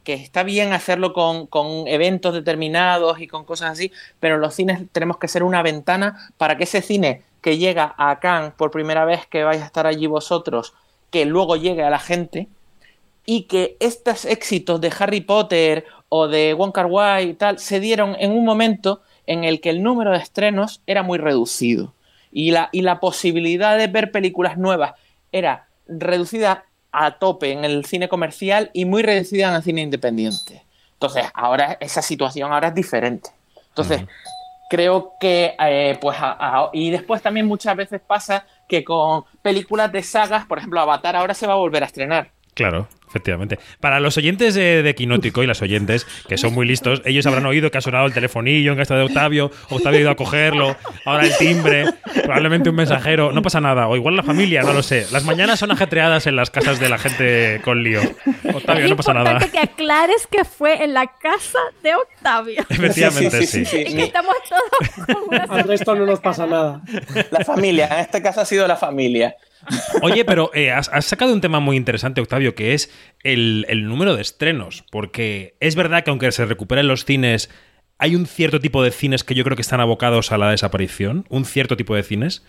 que está bien hacerlo con, con eventos determinados y con cosas así, pero los cines tenemos que ser una ventana para que ese cine que llega a Cannes por primera vez, que vais a estar allí vosotros, que luego llegue a la gente y que estos éxitos de Harry Potter o de Wong Kar Wai y tal se dieron en un momento en el que el número de estrenos era muy reducido. Y la, y la posibilidad de ver películas nuevas era reducida a tope en el cine comercial y muy reducida en el cine independiente. Entonces, ahora esa situación ahora es diferente. Entonces, creo que, eh, pues, a- a- y después también muchas veces pasa que con películas de sagas, por ejemplo, Avatar ahora se va a volver a estrenar. Claro, efectivamente. Para los oyentes de, de Quinótico y las oyentes, que son muy listos, ellos habrán oído que ha sonado el telefonillo en casa de Octavio, Octavio ha ido a cogerlo, ahora el timbre, probablemente un mensajero, no pasa nada, o igual la familia, no lo sé. Las mañanas son ajetreadas en las casas de la gente con lío. Octavio, es no pasa nada. importante que aclares que fue en la casa de Octavio. Efectivamente, sí. Y que estamos todos con una Al resto no nos pasa nada. La familia, en este caso ha sido la familia. Oye, pero eh, has, sacado un tema muy interesante, Octavio, que es el, número de estrenos. Porque es verdad que aunque se recuperen los cines, hay un cierto tipo de cines que yo creo que están abocados a la desaparición. Un cierto tipo de cines.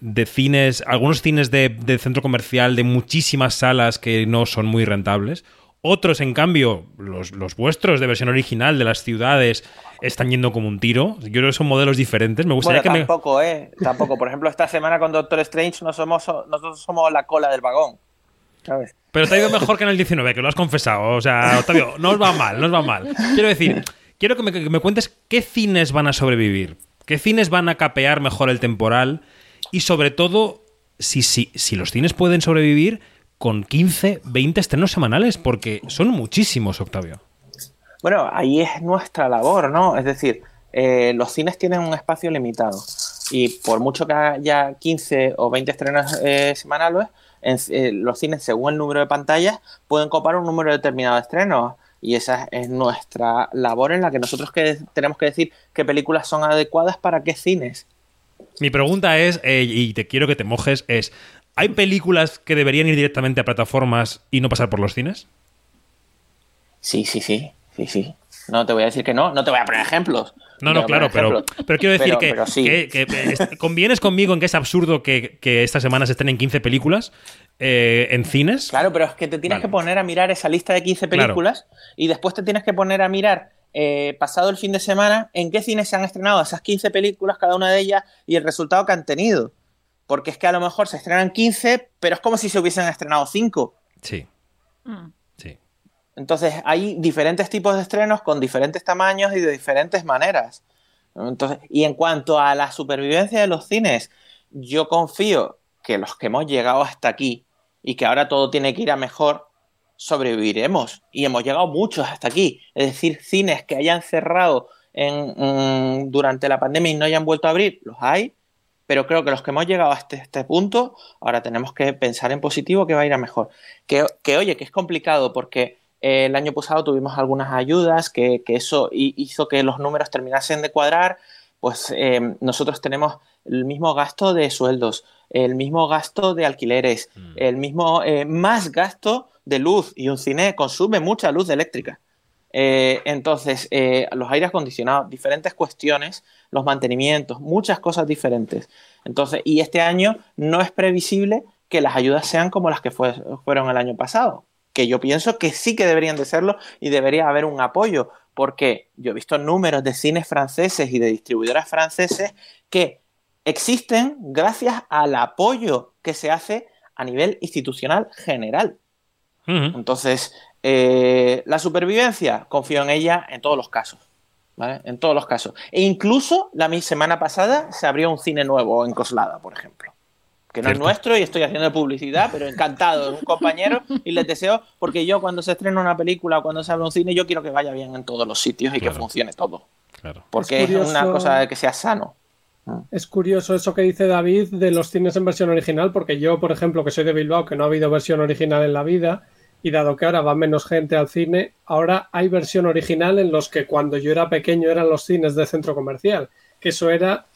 De cines, algunos cines de centro comercial, de muchísimas salas que no son muy rentables. Otros, en cambio, los, los vuestros de versión original de las ciudades están yendo como un tiro. Yo creo que son modelos diferentes. Me gustaría Bueno, que me. tampoco, ¿eh? Tampoco. Por ejemplo, esta semana con Doctor Strange no somos, nosotros somos la cola del vagón. ¿Sabes? Pero te ha ido mejor que en el 19, que lo has confesado. O sea, Octavio, no os va mal, no os va mal. Quiero decir, quiero que me, que me cuentes qué cines van a sobrevivir, qué cines van a capear mejor el temporal y sobre todo, si, si, si los cines pueden sobrevivir con 15, 20 estrenos semanales, porque son muchísimos, Octavio. Bueno, ahí es nuestra labor, ¿no? Es decir, eh, los cines tienen un espacio limitado y por mucho que haya 15 o 20 estrenos eh, semanales, en, eh, los cines, según el número de pantallas, pueden copar un número determinado de estrenos. Y esa es nuestra labor en la que nosotros que tenemos que decir qué películas son adecuadas para qué cines. Mi pregunta es, eh, y te quiero que te mojes, es, ¿hay películas que deberían ir directamente a plataformas y no pasar por los cines? Sí, sí, sí, sí, sí. No te voy a decir que no, no te voy a poner ejemplos. No, no, claro, pero, pero quiero decir Pero- que, pero sí. que- que, est- convienes conmigo en que es absurdo que, que esta semana se estén en 15 películas eh, en cines. Claro, pero es que te tienes Vale. que poner a mirar esa lista de 15 Claro. películas y después te tienes que poner a mirar, eh, pasado el fin de semana, en qué cines se han estrenado esas 15 películas, cada una de ellas, y el resultado que han tenido. Porque es que a lo mejor se estrenan 15, pero es como si se hubiesen estrenado 5. Sí, Mm. sí. Entonces hay diferentes tipos de estrenos con diferentes tamaños y de diferentes maneras. Entonces, y en cuanto a la supervivencia de los cines, yo confío que los que hemos llegado hasta aquí y que ahora todo tiene que ir a mejor, sobreviviremos. Y hemos llegado muchos hasta aquí. Es decir, cines que hayan cerrado en, mm, durante la pandemia y no hayan vuelto a abrir, los hay. Pero creo que los que hemos llegado hasta este punto, ahora tenemos que pensar en positivo que va a ir a mejor. Que, que oye, que es complicado porque eh, el año pasado tuvimos algunas ayudas, que, que eso hi- hizo que los números terminasen de cuadrar. Pues eh, nosotros tenemos el mismo gasto de sueldos, el mismo gasto de alquileres, el mismo, eh, más gasto de luz. Y un cine consume mucha luz eléctrica. Eh, entonces, eh, los aires acondicionados, diferentes cuestiones, los mantenimientos, muchas cosas diferentes. Entonces, y este año no es previsible que las ayudas sean como las que fueron el año pasado, que yo pienso que sí que deberían de serlo y debería haber un apoyo, porque yo he visto números de cines franceses y de distribuidoras franceses que existen gracias al apoyo que se hace a nivel institucional general. Entonces, eh, la supervivencia, confío en ella en todos los casos. ¿vale? En todos los casos. E incluso la semana pasada se abrió un cine nuevo en Coslada, por ejemplo. Que no es nuestro y estoy haciendo publicidad, pero encantado, es un compañero y les deseo, porque yo cuando se estrena una película o cuando se abre un cine, yo quiero que vaya bien en todos los sitios y que funcione todo. Porque es, es, una cosa de que sea sano. Es curioso eso que dice David de los cines en versión original, porque yo, por ejemplo, que soy de Bilbao, que no ha habido versión original en la vida, y dado que ahora va menos gente al cine, ahora hay versión original en los que cuando yo era pequeño eran los cines de centro comercial, que eso era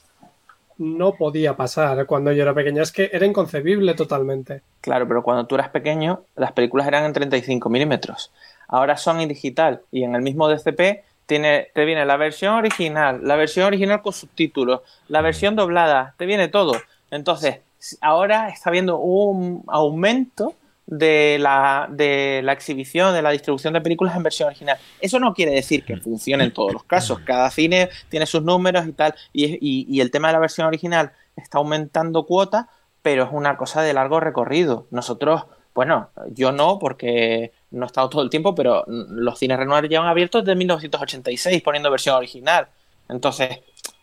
no podía pasar cuando yo era pequeño, es que era inconcebible totalmente. Claro, pero cuando tú eras pequeño las películas eran en 35 milímetros, ahora son en digital y en el mismo DCP tiene, te viene la versión original, la versión original con subtítulos, la versión doblada, te viene todo. Entonces, ahora está habiendo un aumento de la, de la exhibición, de la distribución de películas en versión original. Eso no quiere decir que funcione en todos los casos. Cada cine tiene sus números y tal. Y, y, el tema de la versión original está aumentando cuota, pero es una cosa de largo recorrido. Nosotros, bueno, yo no, porque no he estado todo el tiempo, pero los cines Renoir llevan abiertos desde 1986 poniendo versión original. Entonces,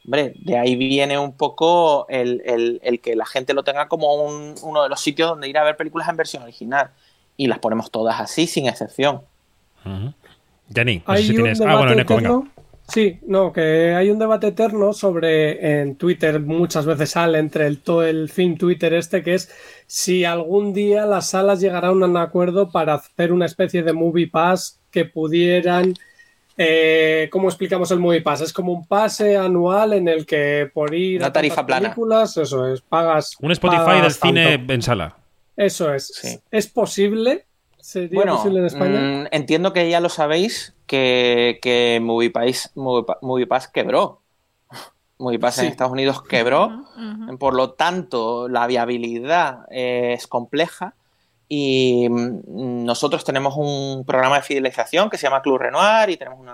hombre, de ahí viene un poco el, que la gente lo tenga como uno de los sitios donde ir a ver películas en versión original. Y las ponemos todas así, sin excepción. Jenny, no sé si tienes. Ah, bueno, Sí, no, que hay un debate eterno sobre en Twitter muchas veces sale entre el todo el fin Twitter este que es si algún día las salas llegarán a un acuerdo para hacer una especie de movie pass que pudieran eh, ¿Cómo explicamos el Movie Pass? Es como un pase anual en el que por ir a tarifa películas, eso es, pagas. Un Spotify del cine en sala. Eso es. ¿Es posible? ¿Sería posible en España? Mm, entiendo que ya lo sabéis que, que Movie, Pass, quebró. Movie Pass en Estados Unidos quebró. Por lo tanto, la viabilidad es compleja y mm, nosotros tenemos un programa de fidelización que se llama Club Renoir y tenemos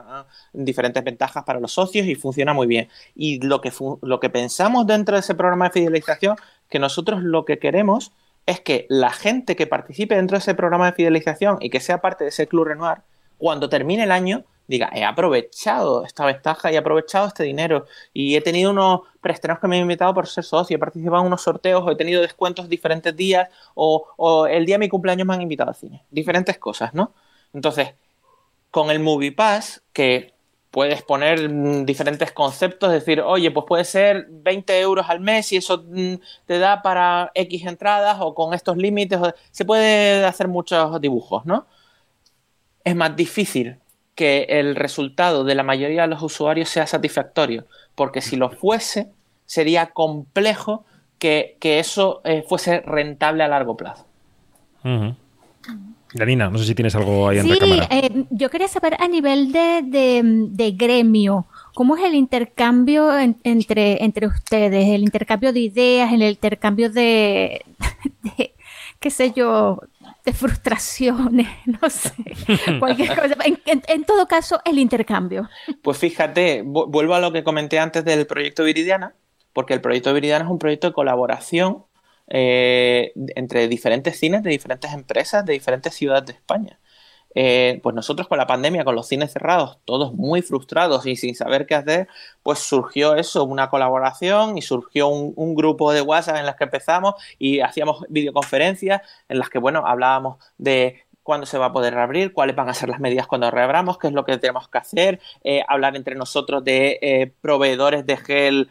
diferentes ventajas para los socios y funciona muy bien. Y lo que, lo que pensamos dentro de ese programa de fidelización, que nosotros lo que queremos es que la gente que participe dentro de ese programa de fidelización y que sea parte de ese Club Renoir, cuando termine el año, diga, he aprovechado esta ventaja y he aprovechado este dinero y he tenido unos preestrenos que me han invitado por ser socio, he participado en unos sorteos o he tenido descuentos diferentes días o, el día de mi cumpleaños me han invitado al cine. Diferentes cosas, ¿no? Entonces, con el Movie Pass, que puedes poner mm, diferentes conceptos, decir, oye, pues puede ser 20 euros al mes y eso mm, te da para X entradas o con estos límites, se puede hacer muchos dibujos, ¿no? Es más difícil que el resultado de la mayoría de los usuarios sea satisfactorio, porque si lo fuese, sería complejo que, eso eh, fuese rentable a largo plazo. Uh no sé si tienes algo ahí en sí, cámara. Eh, yo quería saber a nivel de, gremio, ¿cómo es el intercambio entre, entre ustedes? El intercambio de ideas, el intercambio de, de qué sé yo, de frustraciones, no sé, cualquier cosa. En, todo caso, el intercambio. Pues fíjate, vuelvo a lo que comenté antes del proyecto Viridiana, porque el proyecto Viridiana es un proyecto de colaboración eh, entre diferentes cines de diferentes empresas de diferentes ciudades de España. Eh, pues nosotros con la pandemia, con los cines cerrados, todos muy frustrados y sin saber qué hacer, pues surgió eso, una colaboración y surgió un, grupo de WhatsApp en las que empezamos y hacíamos videoconferencias en las que, bueno, hablábamos de cuándo se va a poder reabrir, cuáles van a ser las medidas cuando reabramos, qué es lo que tenemos que hacer, eh, hablar entre nosotros de eh, proveedores de gel,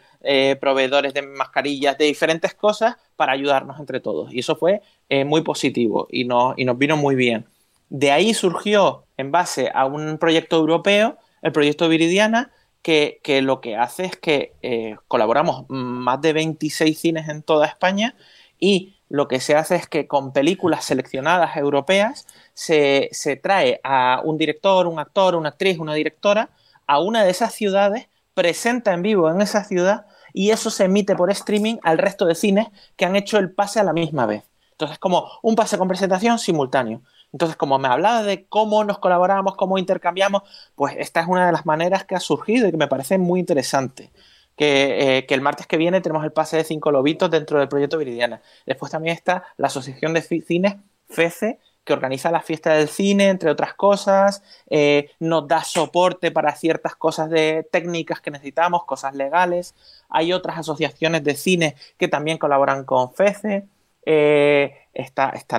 proveedores de mascarillas, de diferentes cosas para ayudarnos entre todos. Y eso fue muy positivo y, y nos vino muy bien. De ahí surgió, en base a un proyecto europeo, el proyecto Viridiana, que, lo que hace es que eh, colaboramos más de 26 cines en toda España y lo que se hace es que con películas seleccionadas europeas se, trae a un director, un actor, una actriz, una directora a una de esas ciudades, presenta en vivo en esa ciudad y eso se emite por streaming al resto de cines que han hecho el pase a la misma vez. Entonces, como un pase con presentación simultáneo. Entonces, como me hablaba de cómo nos colaboramos, cómo intercambiamos, pues esta es una de las maneras que ha surgido y que me parece muy interesante. Que, eh, el martes que viene tenemos el pase de cinco lobitos dentro del proyecto Viridiana. Después también está la Asociación de Cines FECE, que organiza la fiesta del cine, entre otras cosas, eh, nos da soporte para ciertas cosas de técnicas que necesitamos, cosas legales. Hay otras asociaciones de cine que también colaboran con FECE. Eh, está, está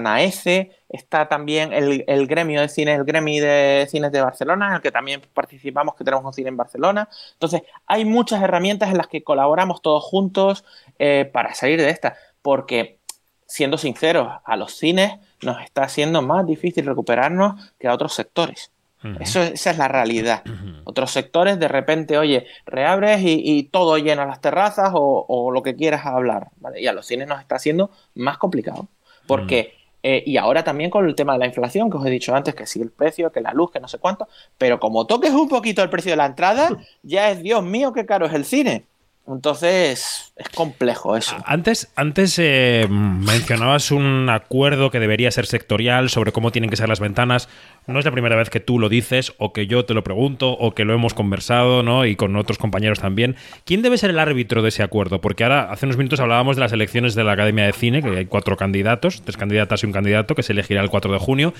está también el, el, gremio de cine, el gremio de cines de Barcelona, en el que también participamos, que tenemos un cine en Barcelona. Entonces, hay muchas herramientas en las que colaboramos todos juntos eh, para salir de esta, porque, siendo sinceros, a los cines nos está haciendo más difícil recuperarnos que a otros sectores. Eso, esa es la realidad. Otros sectores, de repente, oye, reabres y, todo llena las terrazas o, lo que quieras hablar. Y a los cines nos está haciendo más complicado. Porque, eh, y ahora también con el tema de la inflación, que os he dicho antes, que sí el precio, que la luz, que no sé cuánto, pero como toques un poquito el precio de la entrada, ya es, Dios mío, qué caro es el cine. Entonces, es complejo eso. Antes, antes eh, mencionabas un acuerdo que debería ser sectorial sobre cómo tienen que ser las ventanas. No es la primera vez que tú lo dices, o que yo te lo pregunto, o que lo hemos conversado, ¿no? Y con otros compañeros también. ¿Quién debe ser el árbitro de ese acuerdo? Porque ahora, hace unos minutos hablábamos de las elecciones de la Academia de Cine, que hay cuatro candidatos, tres candidatas y un candidato, que se elegirá el 4 de junio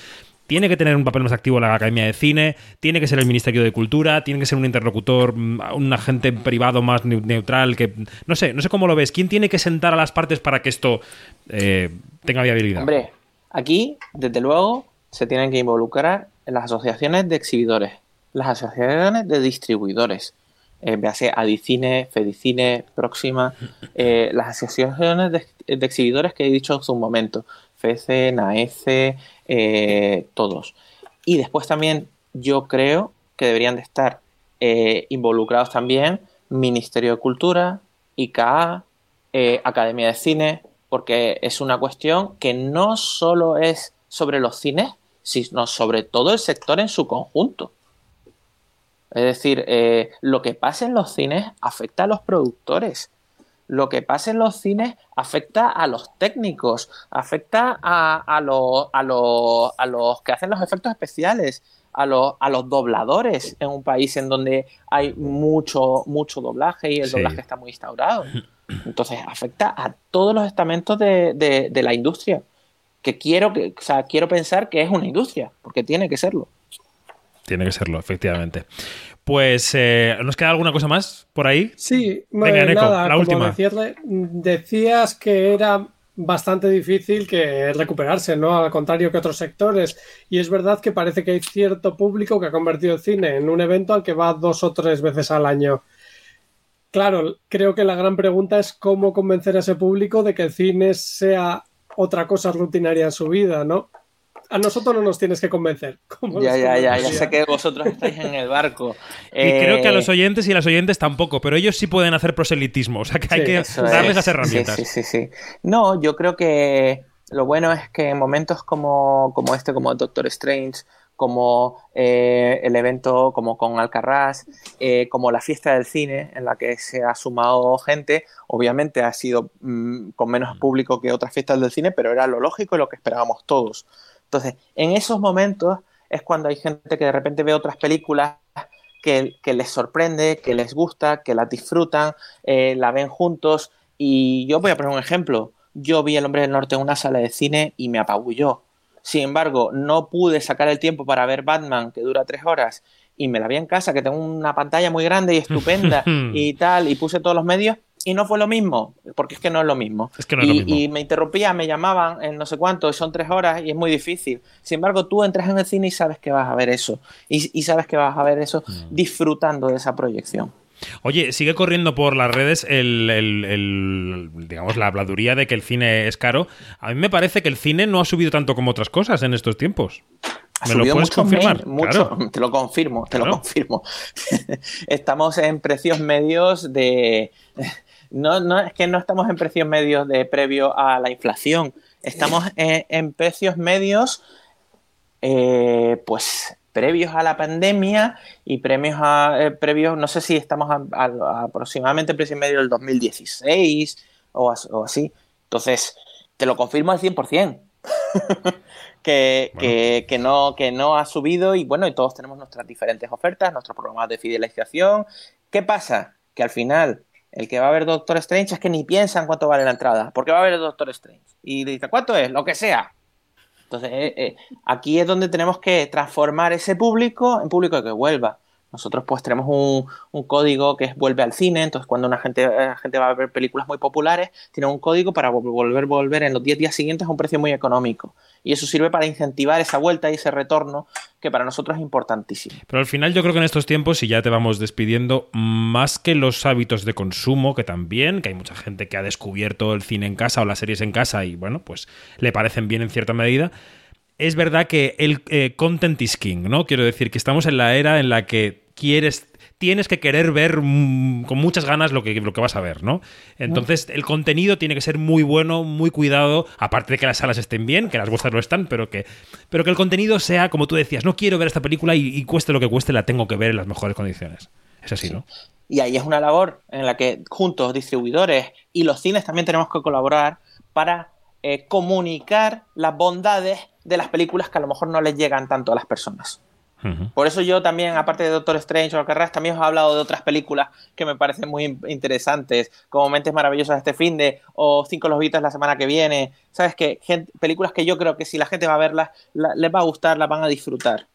tiene que tener un papel más activo la Academia de Cine, tiene que ser el Ministerio de Cultura, tiene que ser un interlocutor, mm, un agente privado más neutral, que no sé, no sé cómo lo ves. ¿Quién tiene que sentar a las partes para que esto eh, tenga viabilidad? Hombre, aquí, desde luego, se tienen que involucrar en las asociaciones de exhibidores, las asociaciones de distribuidores, eh, véase Adicine, Fedicine, Próxima, eh, las asociaciones de, de, exhibidores que he dicho hace un momento, FECE, NAECE, eh, todos. Y después también yo creo que deberían de estar eh, involucrados también Ministerio de Cultura, ICA, eh, Academia de Cine, porque es una cuestión que no solo es sobre los cines, sino sobre todo el sector en su conjunto. Es decir, lo que pasa en los cines afecta a los productores, lo que pasa en los cines afecta a los técnicos, afecta a, a, a, a los que hacen los efectos especiales, a, los, a los dobladores en un país en donde hay mucho, mucho doblaje y el doblaje está muy instaurado. Entonces afecta a todos los estamentos de, de, de la industria, que quiero, que, o sea, quiero pensar que es una industria, porque tiene que serlo. Tiene que serlo, efectivamente. Pues, eh, ¿nos queda alguna cosa más por ahí? Sí, Venga, nada, la última. decías que era bastante difícil que recuperarse, ¿no? Al contrario que otros sectores. Y es verdad que parece que hay cierto público que ha convertido el cine en un evento al que va dos o tres veces al año. Claro, creo que la gran pregunta es cómo convencer a ese público de que el cine sea otra cosa rutinaria en su vida, ¿no? A nosotros no nos tienes que convencer. Ya, ya, ya, ya sé que vosotros estáis en el barco. Y creo que a los eh, oyentes y las oyentes tampoco, pero ellos sí pueden hacer proselitismo, o sea que hay que darles las herramientas. Sí, sí, sí, No, yo creo que lo bueno es que en momentos como, como este, como Doctor Strange, como eh, el evento como con Alcarrás, eh, como la fiesta del cine en la que se ha sumado gente, obviamente ha sido mm, con menos público que otras fiestas del cine, pero era lo lógico y lo que esperábamos todos. Entonces, en esos momentos es cuando hay gente que de repente ve otras películas que, les sorprende, que les gusta, que las disfrutan, eh, la ven juntos. Y yo voy a poner un ejemplo. Yo vi El Hombre del Norte en una sala de cine y me apabulló. Sin embargo, no pude sacar el tiempo para ver Batman, que dura tres horas, y me la vi en casa, que tengo una pantalla muy grande y estupenda y tal, y puse todos los medios, y no fue lo mismo, porque es que no es lo mismo. y, me interrumpía, me llamaban en no sé cuánto, son tres horas y es muy difícil. Sin embargo, tú entras en el cine y sabes que vas a ver eso. Y, sabes que vas a ver eso mm. disfrutando de esa proyección. Oye, sigue corriendo por las redes el, digamos, la habladuría de que el cine es caro. A mí me parece que el cine no ha subido tanto como otras cosas en estos tiempos. ¿Me lo puedes confirmar? mucho, te lo confirmo, te lo confirmo. Estamos en precios medios de no, no, es que no estamos en precios medios de previo a la inflación, estamos en, precios medios, eh, pues previos a la pandemia y premios a eh, previos, no sé si estamos a, aproximadamente en precios medios del 2016 o, o, así. Entonces, te lo confirmo al 100%. que, que, no, que no ha subido y bueno, y todos tenemos nuestras diferentes ofertas, nuestros programas de fidelización. ¿Qué pasa? Que al final el que va a ver Doctor Strange es que ni piensa en cuánto vale la entrada, porque va a ver Doctor Strange. Y dice, ¿cuánto es? Lo que sea. Entonces, eh, eh, aquí es donde tenemos que transformar ese público en público que vuelva. Nosotros pues tenemos un, código que es vuelve al cine, entonces cuando una gente, la gente va a ver películas muy populares, tiene un código para volver, volver en los 10 días siguientes a un precio muy económico. Y eso sirve para incentivar esa vuelta y ese retorno que para nosotros es importantísimo. Pero al final yo creo que en estos tiempos, y ya te vamos despidiendo, más que los hábitos de consumo, que también, que hay mucha gente que ha descubierto el cine en casa o las series en casa y bueno, pues le parecen bien en cierta medida, es verdad que el eh, content is king, ¿no? Quiero decir que estamos en la era en la que quieres tienes que querer ver mm, con muchas ganas lo que, lo que vas a ver, ¿no? Entonces, el contenido tiene que ser muy bueno, muy cuidado, aparte de que las salas estén bien, que las vuestras no están, pero que, pero que el contenido sea, como tú decías, no quiero ver esta película y, cueste lo que cueste, la tengo que ver en las mejores condiciones. Es así, ¿no? Y ahí es una labor en la que juntos, distribuidores y los cines también tenemos que colaborar para eh, comunicar las bondades de las películas que a lo mejor no les llegan tanto a las personas. Por eso yo también, aparte de Doctor Strange o Carras, también os he hablado de otras películas que me parecen muy interesantes, como Mentes Maravillosas este fin de, o Cinco los la semana que viene. ¿Sabes qué? películas que yo creo que si la gente va a verlas, les va a gustar, las van a disfrutar.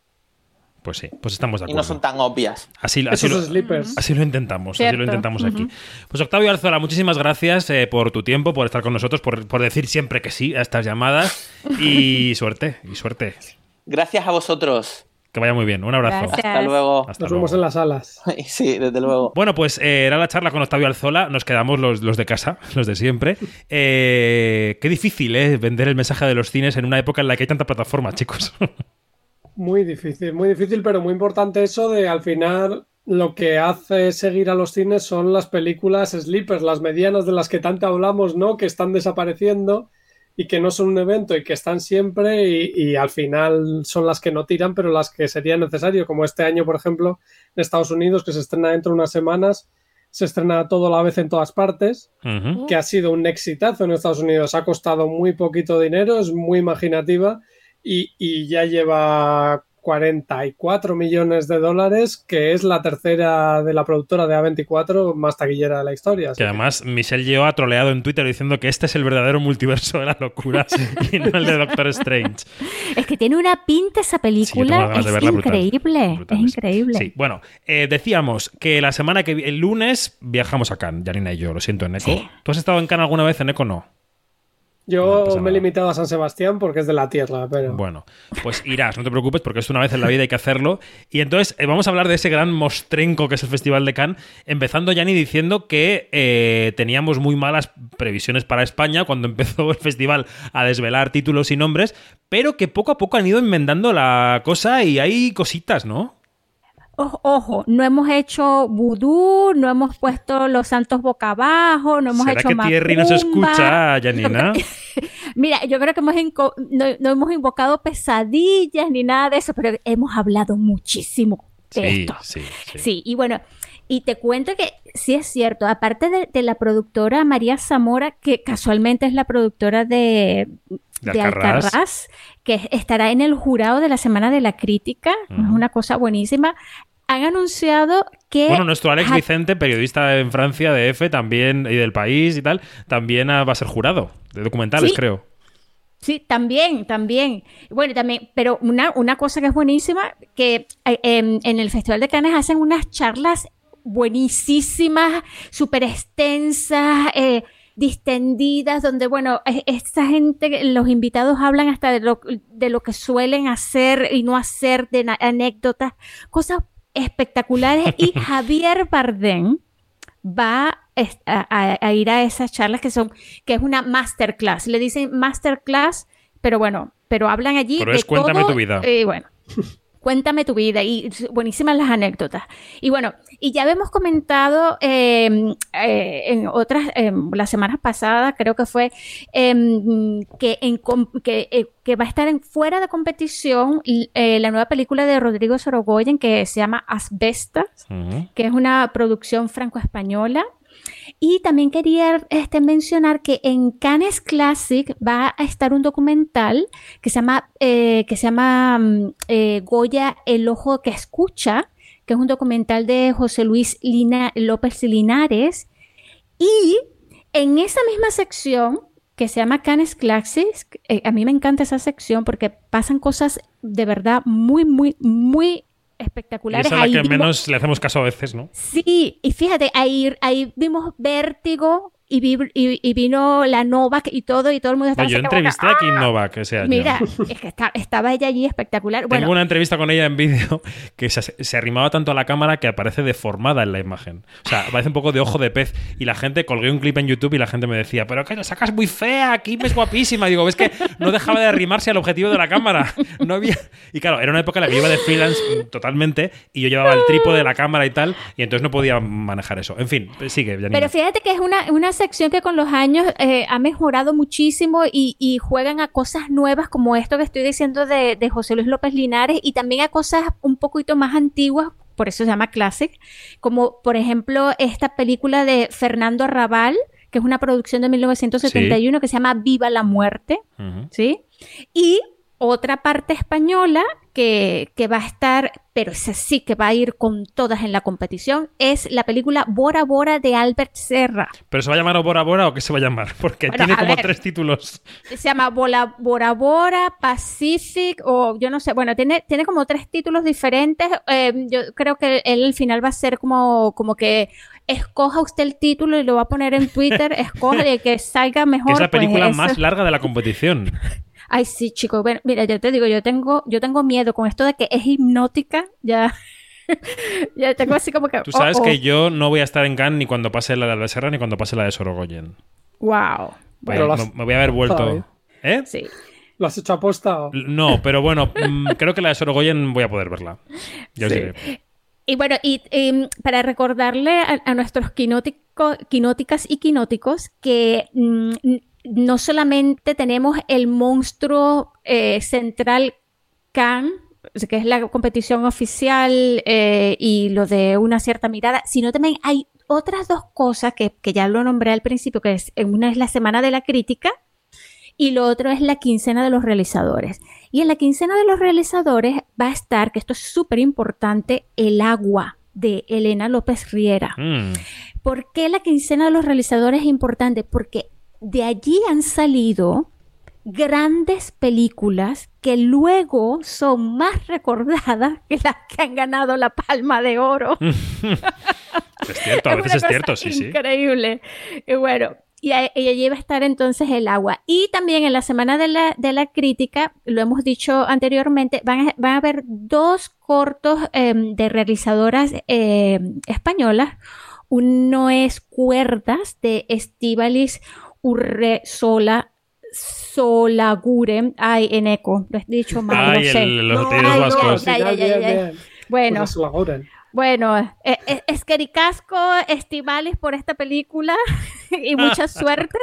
Pues sí, pues estamos de acuerdo. Y no son tan obvias. Así, así, lo, así lo, intentamos, así lo intentamos aquí. Pues Octavio Alzola, muchísimas gracias eh, por tu tiempo, por estar con nosotros, por, por decir siempre que sí a estas llamadas y suerte, y suerte. Gracias a vosotros. Que vaya muy bien. Un abrazo. Hasta luego. Nos vemos en las salas. Sí, desde luego. Bueno, pues eh, era la charla con Octavio Alzola. Nos quedamos los, de casa, los de siempre. Eh, qué difícil, ¿eh? Vender el mensaje de los cines en una época en la que hay tanta plataforma, chicos. Muy difícil, muy difícil, pero muy importante eso de al final lo que hace seguir a los cines son las películas sleepers, las medianas de las que tanto hablamos, ¿no? Que están desapareciendo y que no son un evento y que están siempre y, al final son las que no tiran, pero las que sería necesario, como este año, por ejemplo, en Estados Unidos, que se estrena dentro de unas semanas, se estrena todo a la vez en todas partes, que ha sido un exitazo en Estados Unidos, ha costado muy poquito dinero, es muy imaginativa y, y ya lleva 44 millones de dólares, que es la tercera de la productora de A24 más taquillera de la historia. Que además Michelle Yeoh ha troleado en Twitter diciendo que este es el verdadero multiverso de la locura y no el de Doctor Strange. Es que tiene una pinta esa película, es increíble, es increíble. Sí, bueno, eh, decíamos que la semana que el lunes viajamos a Cannes, Janina y yo, lo siento, en Eco. ¿Tú has estado en Cannes alguna vez en Eco? No. Yo me he limitado a San Sebastián porque es de la tierra, pero. Bueno, pues irás, no te preocupes, porque es una vez en la vida hay que hacerlo. Y entonces eh, vamos a hablar de ese gran mostrenco que es el Festival de Cannes, empezando ya ni diciendo que eh, teníamos muy malas previsiones para España cuando empezó el festival a desvelar títulos y nombres, pero que poco a poco han ido enmendando la cosa y hay cositas, ¿no? Ojo, no hemos hecho vudú, no hemos puesto los santos boca abajo, no hemos ¿Será hecho que Thierry no se escucha, Janina? Mira, yo creo que hemos no, hemos invocado pesadillas ni nada de eso, pero hemos hablado muchísimo de esto. Sí, sí. Sí, y bueno, y te cuento que sí es cierto, aparte de, la productora María Zamora, que casualmente es la productora de, de, Alcarraz. que estará en el jurado de la Semana de la Crítica, es una cosa buenísima han anunciado que... Bueno, nuestro Alex Vicente, periodista en Francia de EFE también y del país y tal, también va a ser jurado de documentales, creo. Sí, también, también. Bueno, también, pero una, una cosa que es buenísima, que eh, en, el Festival de Cannes hacen unas charlas buenísimas, súper extensas, eh, distendidas, donde, bueno, esta gente, los invitados hablan hasta de lo, de lo que suelen hacer y no hacer, de anécdotas, cosas espectaculares y Javier Bardem va a, ir a esas charlas que son, que es una masterclass. Le dicen masterclass, pero bueno, pero hablan allí pero es cuéntame tu vida. Y bueno, Cuéntame tu vida y buenísimas las anécdotas. Y bueno, y ya habíamos comentado em, eh, en otras, em, las semanas pasadas, creo que fue, em, que, en, que, eh, que, va a estar en, fuera de competición eh, la nueva película de Rodrigo Sorogoyen que se llama Asbestas, que es una producción franco-española y también quería este, mencionar que en Cannes Classic va a estar un documental que se llama, eh, que se llama mm, eh, Goya, el ojo que escucha, que es un documental de José Luis López Linares. Y en esa misma sección que se llama Cannes Classic, eh, a mí me encanta esa sección porque pasan cosas de verdad muy, muy, muy espectaculares. Y esa es la que menos le hacemos caso a veces, ¿no? Sí, y fíjate, ahí, ahí vimos Vértigo, y, vino la Novak y todo, y todo el mundo estaba... yo entrevisté a Kim Novak ese año. Mira, es que estaba ella allí espectacular. Tengo una entrevista con ella en vídeo que se, arrimaba tanto a la cámara que aparece deformada en la imagen. O sea, parece un poco de ojo de pez. Y la gente, colgué un clip en YouTube y la gente me decía, pero que la sacas muy fea, Kim es guapísima. digo, ves que no dejaba de arrimarse al objetivo de la cámara. No había... Y claro, era una época en la que yo iba de freelance totalmente y yo llevaba el trípode de la cámara y tal, y entonces no podía manejar eso. En fin, sigue. Pero fíjate que es una, una sección que con los años eh, ha mejorado muchísimo y, juegan a cosas nuevas como esto que estoy diciendo de, José Luis López Linares y también a cosas un poquito más antiguas, por eso se llama Classic, como por ejemplo esta película de Fernando Arrabal, que es una producción de 1971 que se llama Viva la Muerte, ¿sí? Y otra parte española que, va a estar, pero esa sí que va a ir con todas en la competición, es la película Bora Bora de Albert Serra. ¿Pero se va a llamar Bora Bora o qué se va a llamar? Porque tiene como tres títulos. Se llama Bora Bora, Pacific, o yo no sé, bueno, tiene, tiene como tres títulos diferentes. Eh, yo creo que él al final va a ser como, como que escoja usted el título y lo va a poner en Twitter, escoja el que salga mejor. es la pues película más larga de la competición. Ay, sí, chicos. Bueno, mira, yo te digo, yo tengo, yo tengo miedo con esto de que es hipnótica. Ya. ya tengo así como que. Tú sabes oh, que yo no voy a estar en Cannes ni cuando pase la de Serra ni cuando pase la de Sorogoyen. Wow. Bueno, me, voy a haber vuelto. ¿Eh? Sí. ¿Lo has hecho aposta? No, pero bueno, mm, creo que la de Sorogoyen voy a poder verla. Yo sí. Y bueno, y em, para recordarle a, nuestros quinóticas y quinóticos que mm, no solamente tenemos el monstruo eh, central Cannes, que es la competición oficial eh, y lo de una cierta mirada, sino también hay otras dos cosas que, ya lo nombré al principio, que es, una es la semana de la crítica y lo otro es la quincena de los realizadores. Y en la quincena de los realizadores va a estar, que esto es súper importante, el agua de Elena López Riera. Mm. ¿Por qué la quincena de los realizadores es importante? Porque de allí han salido grandes películas que luego son más recordadas que las que han ganado la Palma de Oro. es cierto, a veces es, cierto, sí, sí. Increíble. Y bueno, y, allí va a estar entonces el agua. Y también en la Semana de la, de la Crítica, lo hemos dicho anteriormente, van a, haber dos cortos em, de realizadoras em, españolas. Uno es Cuerdas de Estivalis Urre Sola Solagure. Ay, en eco, lo he dicho mal. Ay, el, los no, vascos. bueno, bueno, eh, eh, es que ricasco, estimales por esta película y mucha suerte.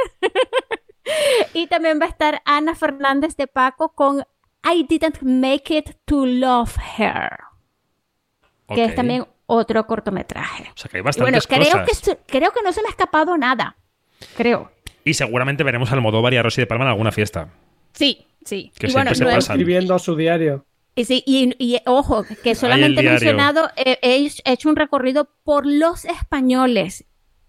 y también va a estar Ana Fernández de Paco con I Didn't Make It to Love Her. Que es también otro cortometraje. O sea que hay bastantes bueno, creo Que, creo que no se me ha escapado nada. Creo. Y seguramente veremos al Almodóvar y a Rosy de Palma en alguna fiesta. Sí, sí. Que y siempre se pasan. escribiendo a su diario. Y, sí, y, ojo, que solamente he mencionado, he hecho un recorrido por los españoles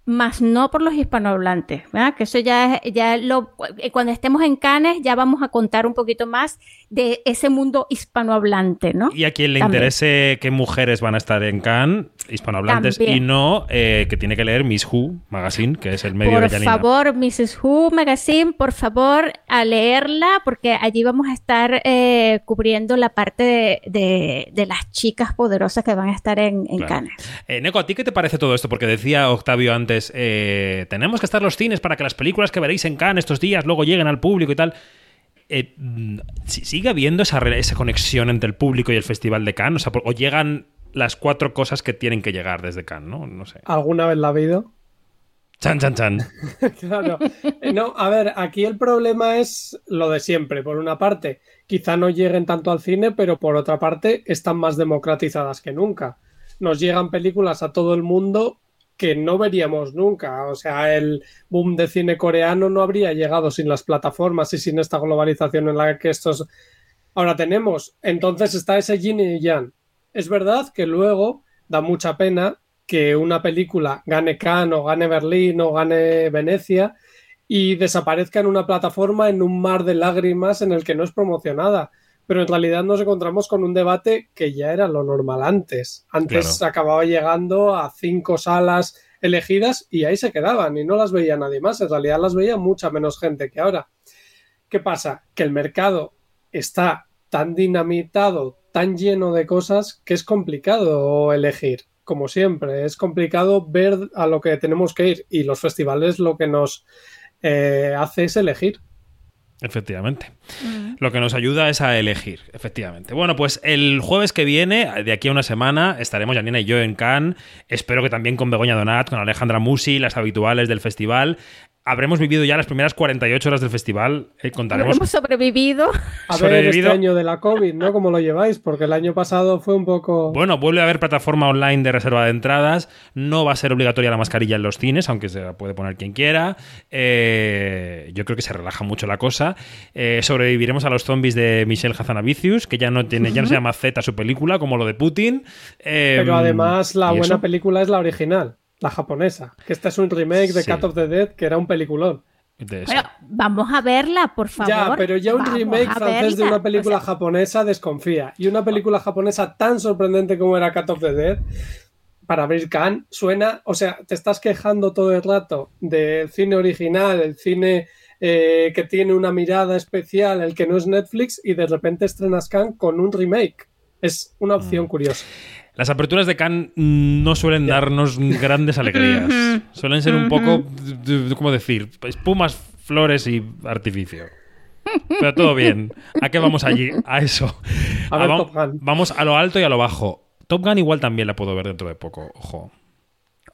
más no por los hispanohablantes, ¿verdad? Que eso ya, ya lo, eh, cuando estemos en Cannes ya vamos a contar un poquito más de ese mundo hispanohablante, ¿no? Y a quien le interese qué mujeres van a estar en Cannes, hispanohablantes, y no, eh, que tiene que leer Miss Who Magazine, que es el medio de Por favor, Mrs. Who Magazine, por favor, a leerla, porque allí vamos a estar eh, cubriendo la parte de, de, las chicas poderosas que van a estar en, en Cannes. Neko, ¿a ti qué te parece todo esto? Porque decía Octavio antes eh, tenemos que estar los cines para que las películas que veréis en Cannes estos días luego lleguen al público y tal. eh, mm, si- ¿sigue habiendo esa, esa conexión entre el público y el Festival de Cannes? O, sea, por- o llegan las cuatro cosas que tienen que llegar desde Cannes, ¿no? No sé. ¿Alguna vez la ha habido? Chan, chan, chan. Claro. Eh, No, a ver, aquí el problema es lo de siempre. Por una parte, quizá no lleguen tanto al cine, pero por otra parte, están más democratizadas que nunca. Nos llegan películas a todo el mundo que no veríamos nunca. O sea, el boom de cine coreano no habría llegado sin las plataformas y sin esta globalización en la que estos ahora tenemos. Entonces está ese yin y yang. Es verdad que luego da mucha pena que una película gane Cannes o gane Berlín o gane Venecia y desaparezca en una plataforma en un mar de lágrimas en el que no es promocionada. Pero en realidad nos encontramos con un debate que ya era lo normal antes. Antes Claro. acababa llegando a cinco salas elegidas y ahí se quedaban y no las veía nadie más. En realidad las veía mucha menos gente que ahora. ¿Qué pasa? Que el mercado está tan dinamitado, tan lleno de cosas que es complicado elegir. Como siempre, es complicado ver a lo que tenemos que ir y los festivales lo que nos eh, hace es elegir. Efectivamente. Lo que nos ayuda es a elegir, efectivamente. Bueno, pues el jueves que viene, de aquí a una semana, estaremos Janina y yo en Cannes. Espero que también con Begoña Donat, con Alejandra Musi, las habituales del festival. Habremos vivido ya las primeras 48 horas del festival. eh, contaremos. Hemos sobrevivido. A ver este año de la COVID, ¿no? ¿Cómo lo lleváis? Porque el año pasado fue un poco... Bueno, vuelve a haber plataforma online de reserva de entradas. No va a ser obligatoria la mascarilla en los cines, aunque se la puede poner quien quiera. Eh, yo creo que se relaja mucho la cosa. Eh, sobreviviremos a los zombies de Michelle Hazanavicius, que ya no tiene, ya no se llama Z su película, como lo de Putin. Eh, Pero además la ¿y buena eso? película es la original, la japonesa. Que esta es un remake de Sí. Cat of the Dead, que era un peliculón. Bueno, vamos a verla, por favor. Ya, pero ya un Vamos remake francés de una película O sea, japonesa desconfía. Y una película japonesa tan sorprendente como era Cat of the Dead, para abrir Cannes, suena, o sea, te estás quejando todo el rato del cine original, el cine eh, que tiene una mirada especial, el que no es Netflix, y de repente estrenas Cannes con un remake. Es una opción Mm. curiosa. Las aperturas de Cannes no suelen darnos grandes alegrías. Suelen ser un poco, ¿cómo decir? Espumas, flores y artificio. Pero todo bien. ¿A qué vamos allí? A eso. A ver va- Top Gun. Vamos a lo alto y a lo bajo. Top Gun igual también la puedo ver dentro de poco. Ojo.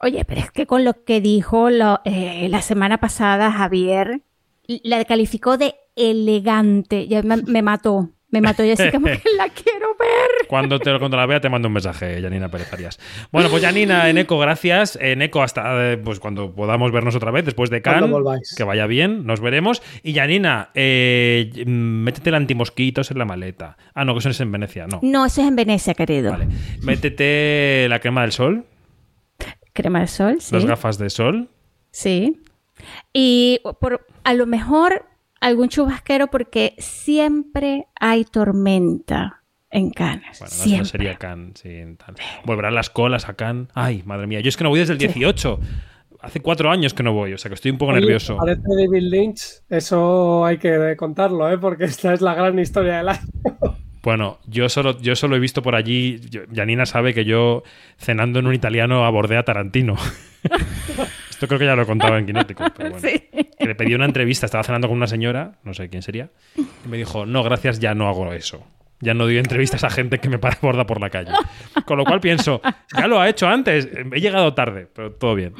Oye, pero es que con lo que dijo lo- eh, la semana pasada Javier, la calificó de elegante. Ya me, me mató. Me mató. Yo así como que la quiero ver. Cuando, te, cuando la vea te mando un mensaje, Janina Pérez Arias. Bueno, pues Janina, en Eco, gracias. En Eco hasta eh, pues cuando podamos vernos otra vez después de Cannes. Que vaya bien, nos veremos. Y Janina, eh, métete el antimosquitos en la maleta. Ah, no, que eso es en Venecia, no. No, eso es en Venecia, querido. Vale. Métete la crema del sol, Crema de sol, sí. las gafas de sol. Sí. Y por, a lo mejor algún chubasquero porque siempre hay tormenta en Cannes. Bueno, no, siempre. no sería Cannes. sí, tal. Volverán las colas a Cannes. Ay, madre mía. Yo es que no voy desde el 18. Hace cuatro años que no voy, o sea que estoy un poco Oye, nervioso. Parece David Lynch, eso hay que contarlo, ¿eh? porque esta es la gran historia del año. Bueno, yo solo, yo solo he visto por allí. Janina sabe que yo cenando en un italiano abordé a Tarantino. Esto creo que ya lo he contado en Kinético. Pero bueno. Sí. Que le pedí una entrevista, estaba cenando con una señora, no sé quién sería, y me dijo: No, gracias, ya no hago eso. Ya no doy entrevistas a gente que me para borda por la calle. Con lo cual pienso: Ya lo ha hecho antes, he llegado tarde, pero todo bien.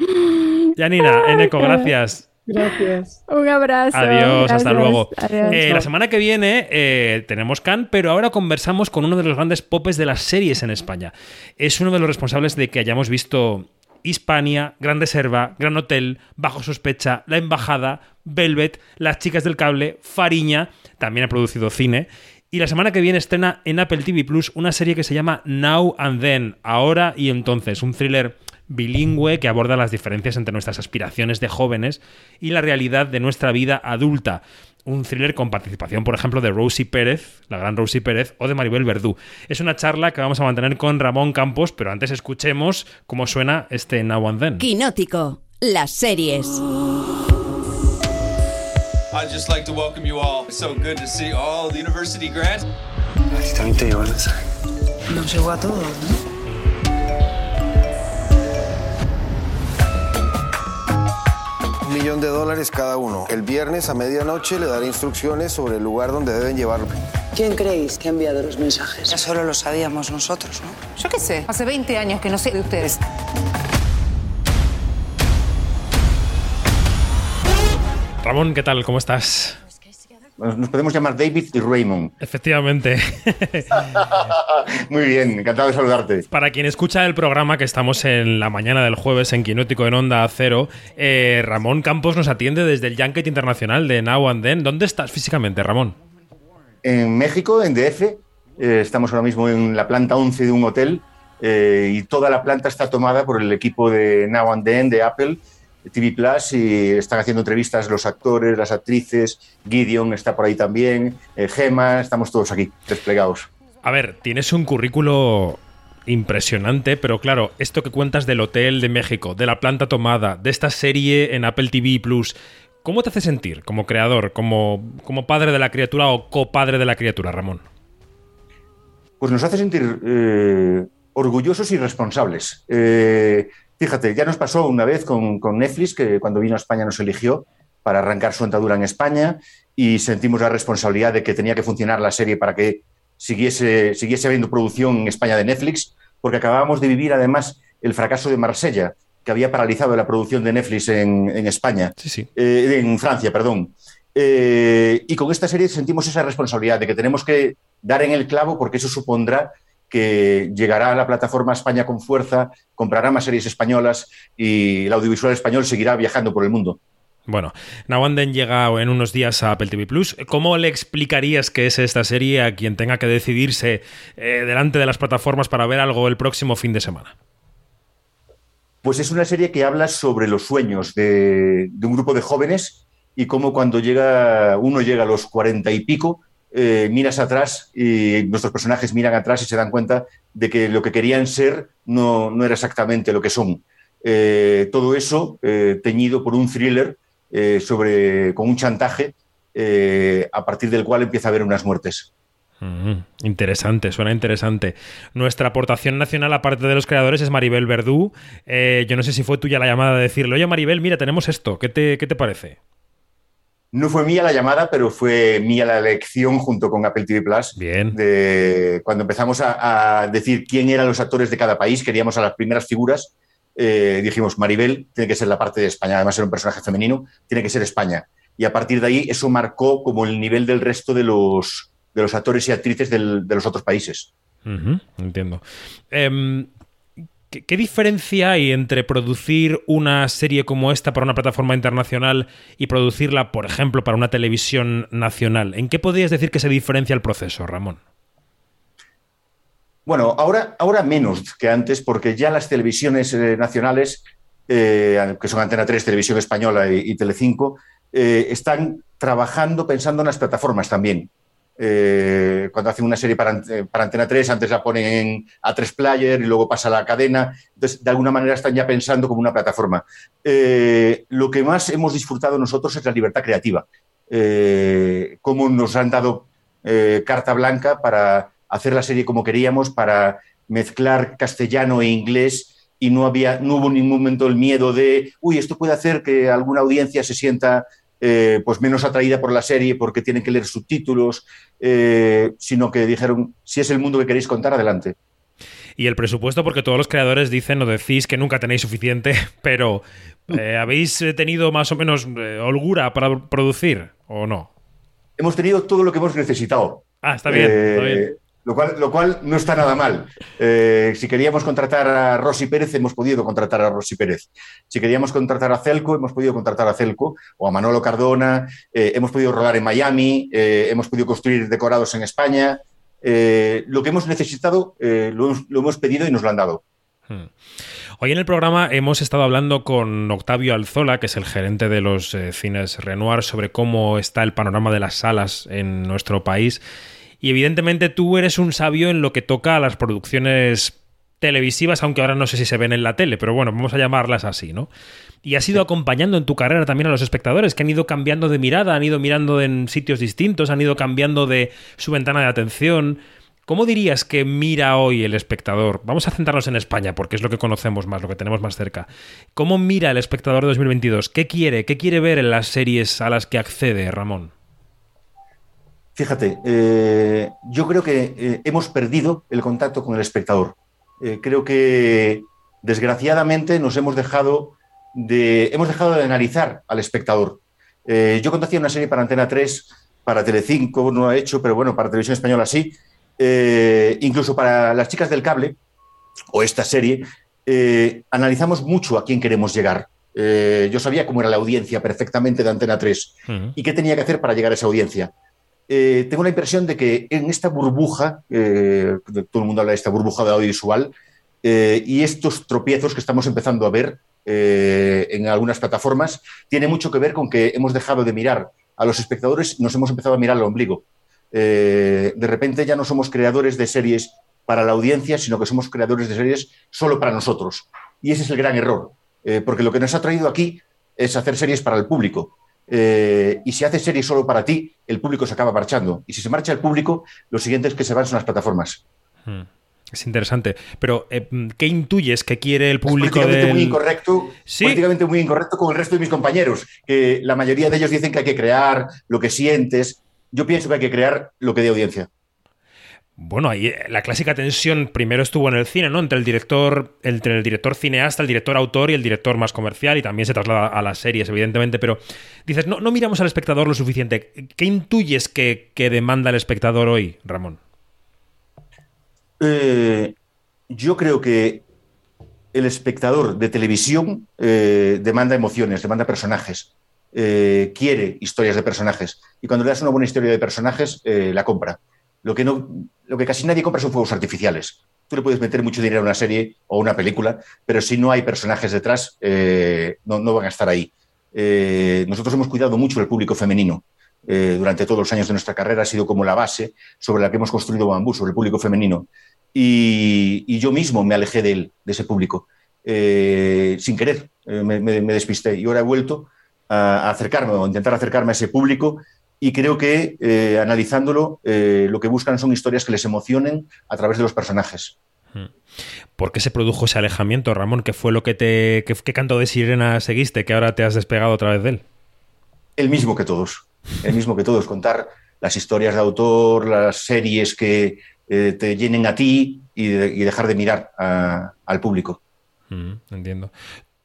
Janina, Eneco, gracias. Gracias. Un abrazo. Adiós, hasta luego. Adiós. Eh, la semana que viene eh, tenemos Can, pero ahora conversamos con uno de los grandes popes de las series en España. Es uno de los responsables de que hayamos visto Hispania, Gran Reserva, Gran Hotel, Bajo Sospecha, La Embajada, Velvet, Las Chicas del Cable, Fariña, también ha producido cine. Y la semana que viene estrena en Apple TV Plus una serie que se llama Now and Then, Ahora y Entonces, un thriller bilingüe que aborda las diferencias entre nuestras aspiraciones de jóvenes y la realidad de nuestra vida adulta. Un thriller con participación, por ejemplo, de Rosie Pérez, la gran Rosie Pérez, o de Maribel Verdú. Es una charla que vamos a mantener con Ramón Campos, pero antes escuchemos cómo suena este Now and Then. Quinótico, las series. I'd just like to welcome you all. It's so good to see all the university grads. A ti también te llegó el mensaje. Nos llegó a todos, ¿no? Millón de dólares cada uno. El viernes a medianoche le daré instrucciones sobre el lugar donde deben llevarlo. ¿Quién creéis que ha enviado los mensajes? Ya solo lo sabíamos nosotros, ¿no? Yo qué sé, hace 20 años que no sé de ustedes. Ramón, ¿qué tal? ¿Cómo estás? Nos podemos llamar David y Raymond. Efectivamente. Muy bien, encantado de saludarte. Para quien escucha el programa que estamos en la mañana del jueves en Quinótico en Onda Cero, eh, Ramón Campos nos atiende desde el Junket Internacional de Now and Then. ¿Dónde estás físicamente, Ramón? En México, en DF. Eh, estamos ahora mismo en la planta 11 de un hotel eh, y toda la planta está tomada por el equipo de Now and Then de Apple TV Plus y están haciendo entrevistas los actores, las actrices, Gideon está por ahí también, eh, Gema, estamos todos aquí desplegados. A ver, tienes un currículo impresionante, pero claro, esto que cuentas del Hotel de México, de la planta tomada, de esta serie en Apple TV Plus, ¿cómo te hace sentir como creador, como, como padre de la criatura o copadre de la criatura, Ramón? Pues nos hace sentir eh, orgullosos y responsables. Eh, Fíjate, ya nos pasó una vez con, Netflix, que cuando vino a España nos eligió para arrancar su entadura en España y sentimos la responsabilidad de que tenía que funcionar la serie para que siguiese, siguiese habiendo producción en España de Netflix, porque acabábamos de vivir además el fracaso de Marsella, que había paralizado la producción de Netflix en, España, eh, en Francia, perdón. Eh, y con esta serie sentimos esa responsabilidad de que tenemos que dar en el clavo porque eso supondrá que llegará a la plataforma España con fuerza, comprará más series españolas y el audiovisual español seguirá viajando por el mundo. Bueno, Nawanden llega en unos días a Apple TV Plus. ¿Cómo le explicarías que es esta serie a quien tenga que decidirse eh, delante de las plataformas para ver algo el próximo fin de semana? Pues es una serie que habla sobre los sueños de, de un grupo de jóvenes y cómo cuando llega uno llega a los cuarenta y pico, eh, miras atrás y nuestros personajes miran atrás y se dan cuenta de que lo que querían ser no, era exactamente lo que son. Eh, todo eso eh, teñido por un thriller sobre, con un chantaje a partir del cual empieza a haber unas muertes. interesante, suena interesante. Nuestra aportación nacional, aparte de los creadores, es Maribel Verdú. yo no sé si fue tuya la llamada de decirle, oye Maribel, mira, tenemos esto, ¿qué te, qué te parece? No fue mía la llamada, pero fue mía la elección junto con Apple TV Plus. Bien. De, cuando empezamos a, decir quién eran los actores de cada país, queríamos a las primeras figuras. Eh, dijimos, Maribel tiene que ser la parte de España, además era un personaje femenino, tiene que ser España. Y a partir de ahí eso marcó como el nivel del resto de los, de los actores y actrices de los otros países. entiendo. Em, ¿Qué, diferencia hay entre producir una serie como esta para una plataforma internacional y producirla, por ejemplo, para una televisión nacional? ¿En qué podrías decir que se diferencia el proceso, Ramón? Bueno, ahora, ahora menos que antes, porque ya las televisiones eh, nacionales, eh, que son Antena 3, Televisión Española y, Telecinco, eh, están trabajando pensando en las plataformas también. Eh, cuando hacen una serie para, eh, Antena 3, antes la ponen en A3 Player y luego pasa a la cadena. Entonces, de alguna manera están ya pensando como una plataforma. Eh, lo que más hemos disfrutado nosotros es la libertad creativa. cómo nos han dado carta blanca para hacer la serie como queríamos, para mezclar castellano e inglés y no, había, no hubo ningún momento el miedo de, uy, esto puede hacer que alguna audiencia se sienta eh, pues menos atraída por la serie porque tienen que leer subtítulos, eh, sino que dijeron, si es el mundo que queréis contar, adelante. Y el presupuesto, porque todos los creadores dicen o decís que nunca tenéis suficiente, pero eh, ¿habéis tenido más o menos holgura para producir o no? Hemos tenido todo lo que hemos necesitado. Ah, está bien. Está bien. Lo cual, no está nada mal. Eh, si queríamos contratar a Rosy Pérez, hemos podido contratar a Rosy Pérez. Si queríamos contratar a Celco, hemos podido contratar a Celco o a Manolo Cardona. Eh, hemos podido rodar en Miami, eh, hemos podido construir decorados en España. lo que hemos necesitado lo, hemos pedido y nos lo han dado. Hmm. Hoy en el programa hemos estado hablando con Octavio Alzola, que es el gerente de los cines Renoir, sobre cómo está el panorama de las salas en nuestro país y evidentemente tú eres un sabio en lo que toca a las producciones televisivas, aunque ahora no sé si se ven en la tele, pero bueno, vamos a llamarlas así, ¿no? Y has ido acompañando en tu carrera también a los espectadores, que han ido cambiando de mirada, han ido mirando en sitios distintos, han ido cambiando de su ventana de atención. ¿Cómo dirías que mira hoy el espectador? Vamos a centrarnos en España, porque es lo que conocemos más, lo que tenemos más cerca. ¿Cómo mira el espectador de 2022? ¿Qué quiere? ¿Qué quiere ver en las series a las que accede, Ramón? Fíjate, eh, yo creo que eh, hemos perdido el contacto con el espectador. Eh, creo que desgraciadamente nos hemos dejado de, hemos dejado de analizar al espectador. yo cuando hacía una serie para Antena 3, para Telecinco no ha hecho, pero bueno, para Televisión Española sí, incluso para las chicas del cable o esta serie, analizamos mucho a quién queremos llegar. Eh, yo sabía cómo era la audiencia perfectamente de Antena 3 y qué tenía que hacer para llegar a esa audiencia. Tengo la impresión de que en esta burbuja, todo el mundo habla de esta burbuja de audiovisual, y estos tropiezos que estamos empezando a ver en algunas plataformas, tiene mucho que ver con que hemos dejado de mirar a los espectadores, nos hemos empezado a mirar al ombligo. Eh, de repente ya no somos creadores de series para la audiencia, sino que somos creadores de series solo para nosotros. Y ese es el gran error, eh, porque lo que nos ha traído aquí es hacer series para el público. Eh, y si haces series solo para ti, el público se acaba marchando. Y si se marcha el público, lo siguiente es que se van son las plataformas. Hmm. Es interesante. Pero, ¿qué intuyes que quiere el público? Es políticamente muy incorrecto. Políticamente muy incorrecto con el resto de mis compañeros. Que la mayoría de ellos dicen que hay que crear lo que sientes, yo pienso que hay que crear lo que dé audiencia. Bueno, ahí eh, la clásica tensión primero estuvo en el cine, ¿no? Entre el director, entre el director cineasta, el director autor y el director más comercial, y también se traslada a las series, evidentemente, pero dices, no, no miramos al espectador lo suficiente. ¿Qué intuyes que, demanda el espectador hoy, Ramón? Eh, yo creo que el espectador de televisión eh, demanda emociones, demanda personajes. Eh, quiere historias de personajes. Y cuando le das una buena historia de personajes, la compra. Lo que, no, lo que casi nadie compra son fuegos artificiales. Tú le puedes meter mucho dinero a una serie o una película, pero si no hay personajes detrás, eh, no, van a estar ahí. nosotros hemos cuidado mucho del público femenino. durante todos los años de nuestra carrera ha sido como la base sobre la que hemos construido Bambú, sobre el público femenino. Y, yo mismo me alejé de él, de ese público. sin querer, me, me, despisté y ahora he vuelto a acercarme o intentar acercarme a ese público y creo que eh, analizándolo eh, lo que buscan son historias que les emocionen a través de los personajes. Hmm. ¿Por qué se produjo ese alejamiento, Ramón? ¿Qué fue lo que te. qué, canto de sirena seguiste que ahora te has despegado otra vez de él? El mismo que todos. El mismo que todos. Contar las historias de autor, las series que eh, te llenen a ti y, dejar de mirar al público. Hmm, entiendo.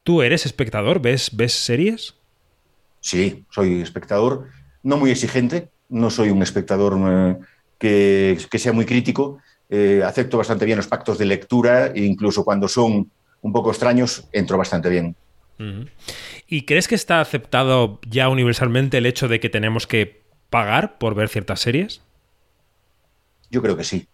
¿Tú eres espectador? ¿Ves, ves series? Sí, soy espectador, no muy exigente, no soy un espectador eh, que, sea muy crítico, eh, acepto bastante bien los pactos de lectura e incluso cuando son un poco extraños, entro bastante bien. ¿Y crees que está aceptado ya universalmente el hecho de que tenemos que pagar por ver ciertas series? Yo creo que sí.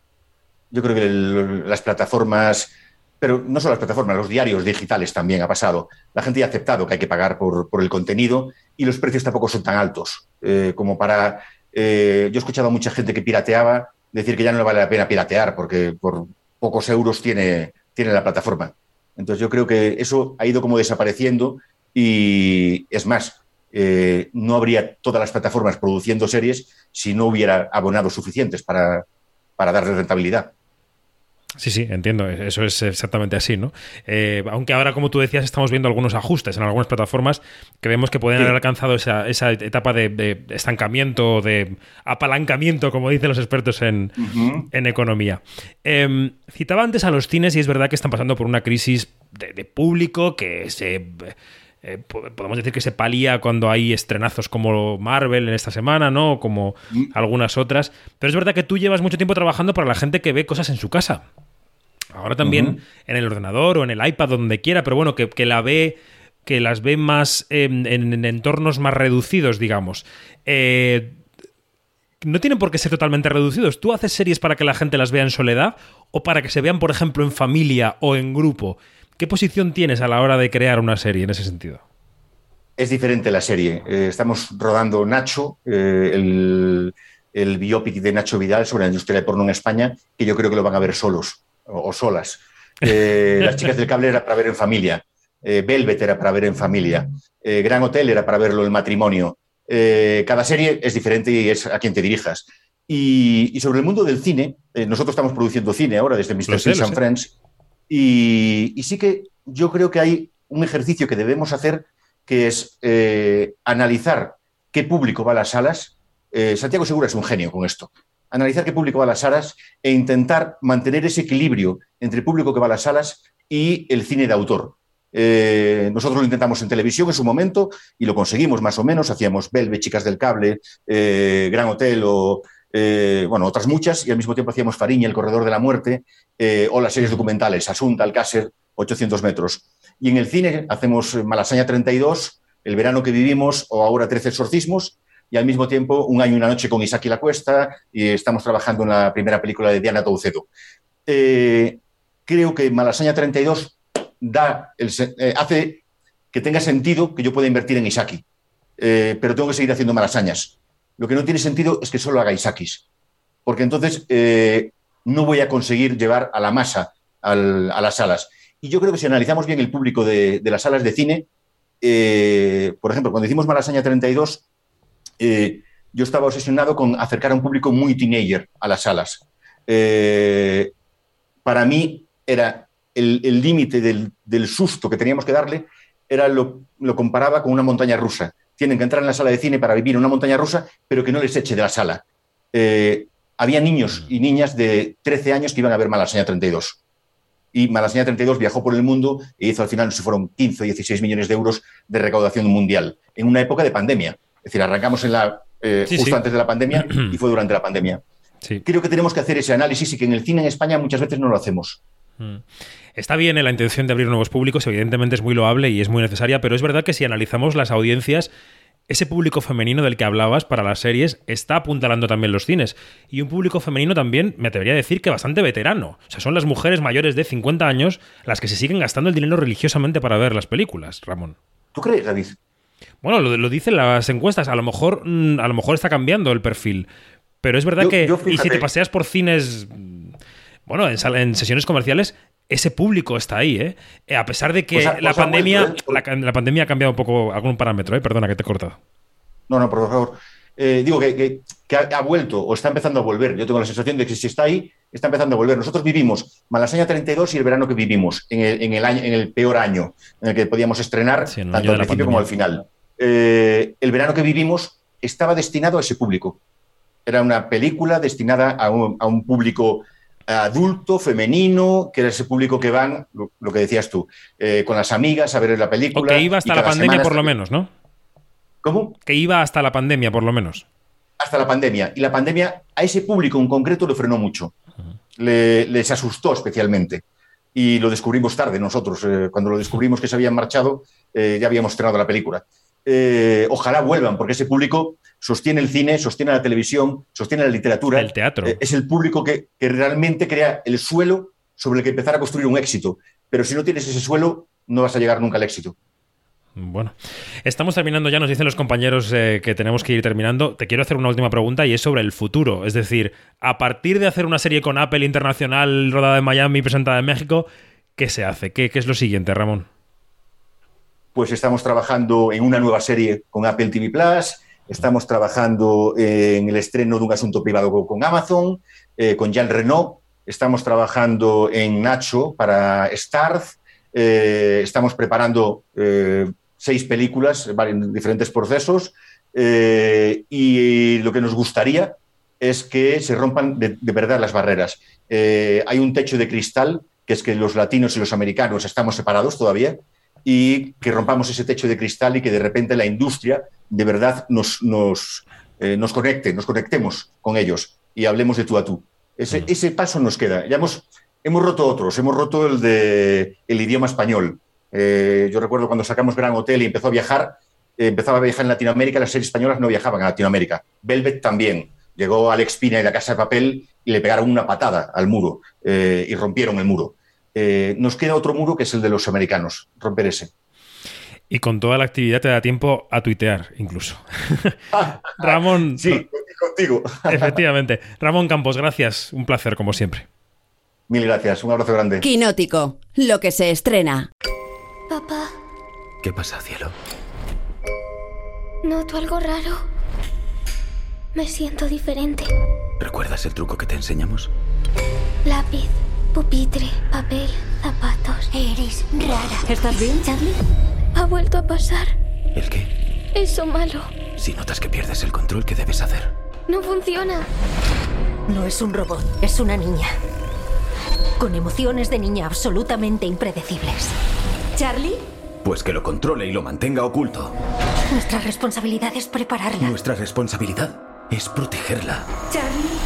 Yo creo que las plataformas pero no solo las plataformas, los diarios digitales también ha pasado. La gente ha aceptado que hay que pagar por, el contenido y los precios tampoco son tan altos eh, como para... Eh, yo he escuchado a mucha gente que pirateaba decir que ya no le vale la pena piratear porque por pocos euros tiene, tiene la plataforma. Entonces yo creo que eso ha ido como desapareciendo y es más, eh, no habría todas las plataformas produciendo series si no hubiera abonados suficientes para, para darle rentabilidad. Sí, sí, entiendo. Eso es exactamente así, ¿no? Eh, aunque ahora, como tú decías, estamos viendo algunos ajustes en algunas plataformas que vemos que pueden haber alcanzado esa, etapa de, estancamiento, de apalancamiento, como dicen los expertos en, economía. Em, citaba antes a los cines y es verdad que están pasando por una crisis de, público que se... Eh, podemos decir que se palía cuando hay estrenazos como Marvel en esta semana, ¿no? Como algunas otras. Pero es verdad que tú llevas mucho tiempo trabajando para la gente que ve cosas en su casa. Ahora también en el ordenador o en el iPad, donde quiera, pero bueno, que, la ve que las ve más en, entornos más reducidos, digamos. Eh, no tienen por qué ser totalmente reducidos. ¿Tú haces series para que la gente las vea en soledad o para que se vean, por ejemplo, en familia o en grupo? ¿Qué posición tienes a la hora de crear una serie en ese sentido? Es diferente la serie. Eh, estamos rodando Nacho, eh, el, el biopic de Nacho Vidal sobre la industria de porno en España, que yo creo que lo van a ver solos o, solas. Eh, las chicas del cable era para ver en familia. Eh, Velvet era para ver en familia. Eh, Gran Hotel era para verlo en matrimonio. cada serie es diferente y es a quien te dirijas. Y, y sobre el mundo del cine, nosotros estamos produciendo cine ahora desde Mr. Lo and. Friends, y, y sí que yo creo que hay un ejercicio que debemos hacer que es analizar qué público va a las salas. Santiago Segura es un genio con esto. Analizar qué público va a las salas e intentar mantener ese equilibrio entre el público que va a las salas y el cine de autor. Eh, nosotros lo intentamos en televisión en su momento y lo conseguimos más o menos. Hacíamos Belve, Chicas del Cable, eh, Gran Hotel o eh, bueno, otras muchas, y al mismo tiempo hacíamos Fariña, El Corredor de la Muerte, o las series documentales, Asunta, Alcácer, 800 metros. Y en el cine hacemos Malasaña 32, El verano que vivimos, o ahora 13 exorcismos, y al mismo tiempo Un año y una noche con Isaki La Cuesta, y estamos trabajando en la primera película de Diana Toucedo. Eh, creo que Malasaña 32 da eh, hace que tenga sentido que yo pueda invertir en Isaki, Eh, pero tengo que seguir haciendo malasañas. Lo que no tiene sentido es que solo haga Isakis, porque entonces no voy a conseguir llevar a la masa a las salas. Y yo creo que si analizamos bien el público de, de las salas de cine, por ejemplo, cuando hicimos Malasaña 32, eh, yo estaba obsesionado con acercar a un público muy teenager a las salas. Eh, para mí era el límite del, susto que teníamos que darle, era lo, lo comparaba con una montaña rusa. Tienen que entrar en la sala de cine para vivir una montaña rusa, pero que no les eche de la sala. Eh, había niños y niñas de 13 años que iban a ver Malasaña 32. Y Malasaña 32 viajó por el mundo e hizo al final, no sé fueron 15 o 16 millones de euros de recaudación mundial, en una época de pandemia. Es decir, arrancamos en la, eh, Sí, justo sí. antes de la pandemia y fue durante la pandemia. Creo que tenemos que hacer ese análisis y que en el cine en España muchas veces no lo hacemos. Mm. Está bien eh, la intención de abrir nuevos públicos, evidentemente es muy loable y es muy necesaria, pero es verdad que si analizamos las audiencias, ese público femenino del que hablabas para las series está apuntalando también los cines. Y un público femenino también, me atrevería a decir que bastante veterano. O sea, son las mujeres mayores de 50 años las que se siguen gastando el dinero religiosamente para ver las películas, Ramón. ¿Tú crees, David? Bueno, lo, lo dicen las encuestas. A lo mejor, mm, a lo mejor está cambiando el perfil. Pero es verdad Yo- que. yo, y si te paseas por cines. mm, Bueno, en, sesiones comerciales, ese público está ahí, ¿eh? Eh, A pesar de que Pues la pues pandemia. ¿eh? la, la pandemia ha cambiado un poco algún parámetro, ¿eh? Perdona que te he cortado. No, no, por favor. Eh, digo que, que- que ha, ha vuelto o está empezando a volver. Yo tengo la sensación de que si está ahí, está empezando a volver. Nosotros vivimos Malasaña 32 y el verano que vivimos, en el, en el año, en el peor año en el que podíamos estrenar, tanto al principio como al final. Eh, el verano que vivimos estaba destinado a ese público. Era una película destinada a un, a un público adulto, femenino, que era ese público que van, lo, lo que decías tú, eh, con las amigas a ver la O película. que iba hasta la pandemia, por lo menos, ¿no? ¿Cómo? Que iba hasta la pandemia, por lo menos. Hasta la pandemia. Y la pandemia a ese público en concreto le frenó mucho. Le- les asustó especialmente. Y lo descubrimos tarde nosotros. Eh, cuando lo descubrimos que se habían marchado, eh, ya habíamos estrenado la película. Eh, ojalá vuelvan, porque ese público sostiene el cine, sostiene la televisión, sostiene la literatura. El teatro. Es el público que, que realmente crea el suelo sobre el que empezar a construir un éxito. Pero si no tienes ese suelo, no vas a llegar nunca al éxito. Bueno, estamos terminando ya, nos dicen los compañeros eh, que tenemos que ir terminando. Te quiero hacer una última pregunta y es sobre el futuro. Es decir, a partir de hacer una serie con Apple internacional, rodada en Miami, presentada en México, ¿qué se hace? ¿Qué, es lo siguiente, Ramón? pues estamos trabajando en una nueva serie con Apple TV Plus, estamos trabajando en el estreno de un asunto privado con- Amazon, eh, con Jean Renault, estamos trabajando en Nacho para Starz, eh, estamos preparando seis películas en diferentes procesos eh, y lo que nos gustaría es que se rompan de, de verdad las barreras. Eh, hay un techo de cristal, que es que los latinos y los americanos estamos separados todavía, y que rompamos ese techo de cristal y que de repente la industria de verdad nos, nos, eh, nos conecte, nos conectemos con ellos y hablemos de tú a tú. Ese, ese paso nos queda. Ya hemos, hemos roto otros, hemos roto el de el idioma español. Eh, yo recuerdo cuando sacamos Gran Hotel y empezó a viajar, eh, empezaba a viajar en Latinoamérica, las series españolas no viajaban a Latinoamérica. Velvet también. Llegó Alex Pina y la Casa de Papel y le pegaron una patada al muro eh, y rompieron el muro. Eh, nos queda otro muro que es el de los americanos, romper ese. Y con toda la actividad te da tiempo a tuitear, incluso. Ramón. Sí, contigo. Efectivamente. Ramón Campos, gracias. Un placer, como siempre. Mil gracias. Un abrazo grande. Quinótico, lo que se estrena. Papá, ¿Qué pasa, cielo? noto algo raro. Me siento diferente. ¿Recuerdas el truco que te enseñamos? Lápiz, pupitre, papel, zapatos. Eres rara. ¿Estás bien, Charlie? Ha vuelto a pasar. ¿El qué? Eso malo. Si notas que pierdes el control, ¿qué debes hacer? No funciona. No es un robot, es una niña. Con emociones de niña absolutamente impredecibles. ¿Charlie? Pues que lo controle y lo mantenga oculto. Nuestra responsabilidad es prepararla. Nuestra responsabilidad es protegerla. Charlie.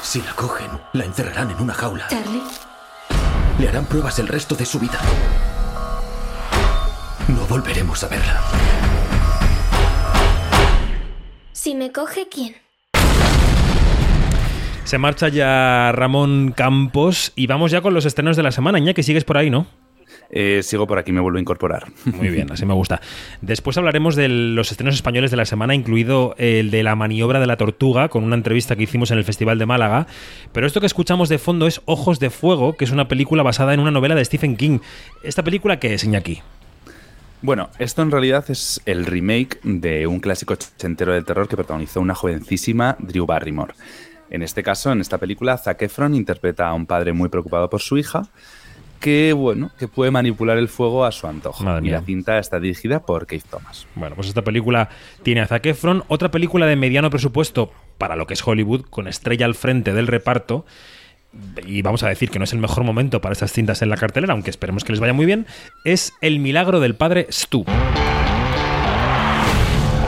Si la cogen, la encerrarán en una jaula. Charlie. Le harán pruebas el resto de su vida. No volveremos a verla. Si me coge, ¿quién? Se marcha ya Ramón Campos y vamos ya con los estrenos de la semana. que sigues por ahí, ¿no? Eh, sigo por aquí, me vuelvo a incorporar. Muy bien, así me gusta. Después hablaremos de los estrenos españoles de la semana, incluido el de La maniobra de la tortuga, con una entrevista que hicimos en el Festival de Málaga. Pero esto que escuchamos de fondo es Ojos de Fuego, que es una película basada en una novela de Stephen King. ¿Esta película qué es, Iñaki? Bueno, esto en realidad es el remake de un clásico ochentero del terror que protagonizó una jovencísima Drew Barrymore. En este caso, en esta película, Zac Efron interpreta a un padre muy preocupado por su hija, que bueno, que puede manipular el fuego a su antojo. y la cinta está dirigida por Keith Thomas. Bueno, pues esta película tiene a Zac Efron, otra película de mediano presupuesto para lo que es Hollywood, con estrella al frente del reparto. Y vamos a decir que no es el mejor momento para estas cintas en la cartelera, aunque esperemos que les vaya muy bien, es El milagro del padre Stu.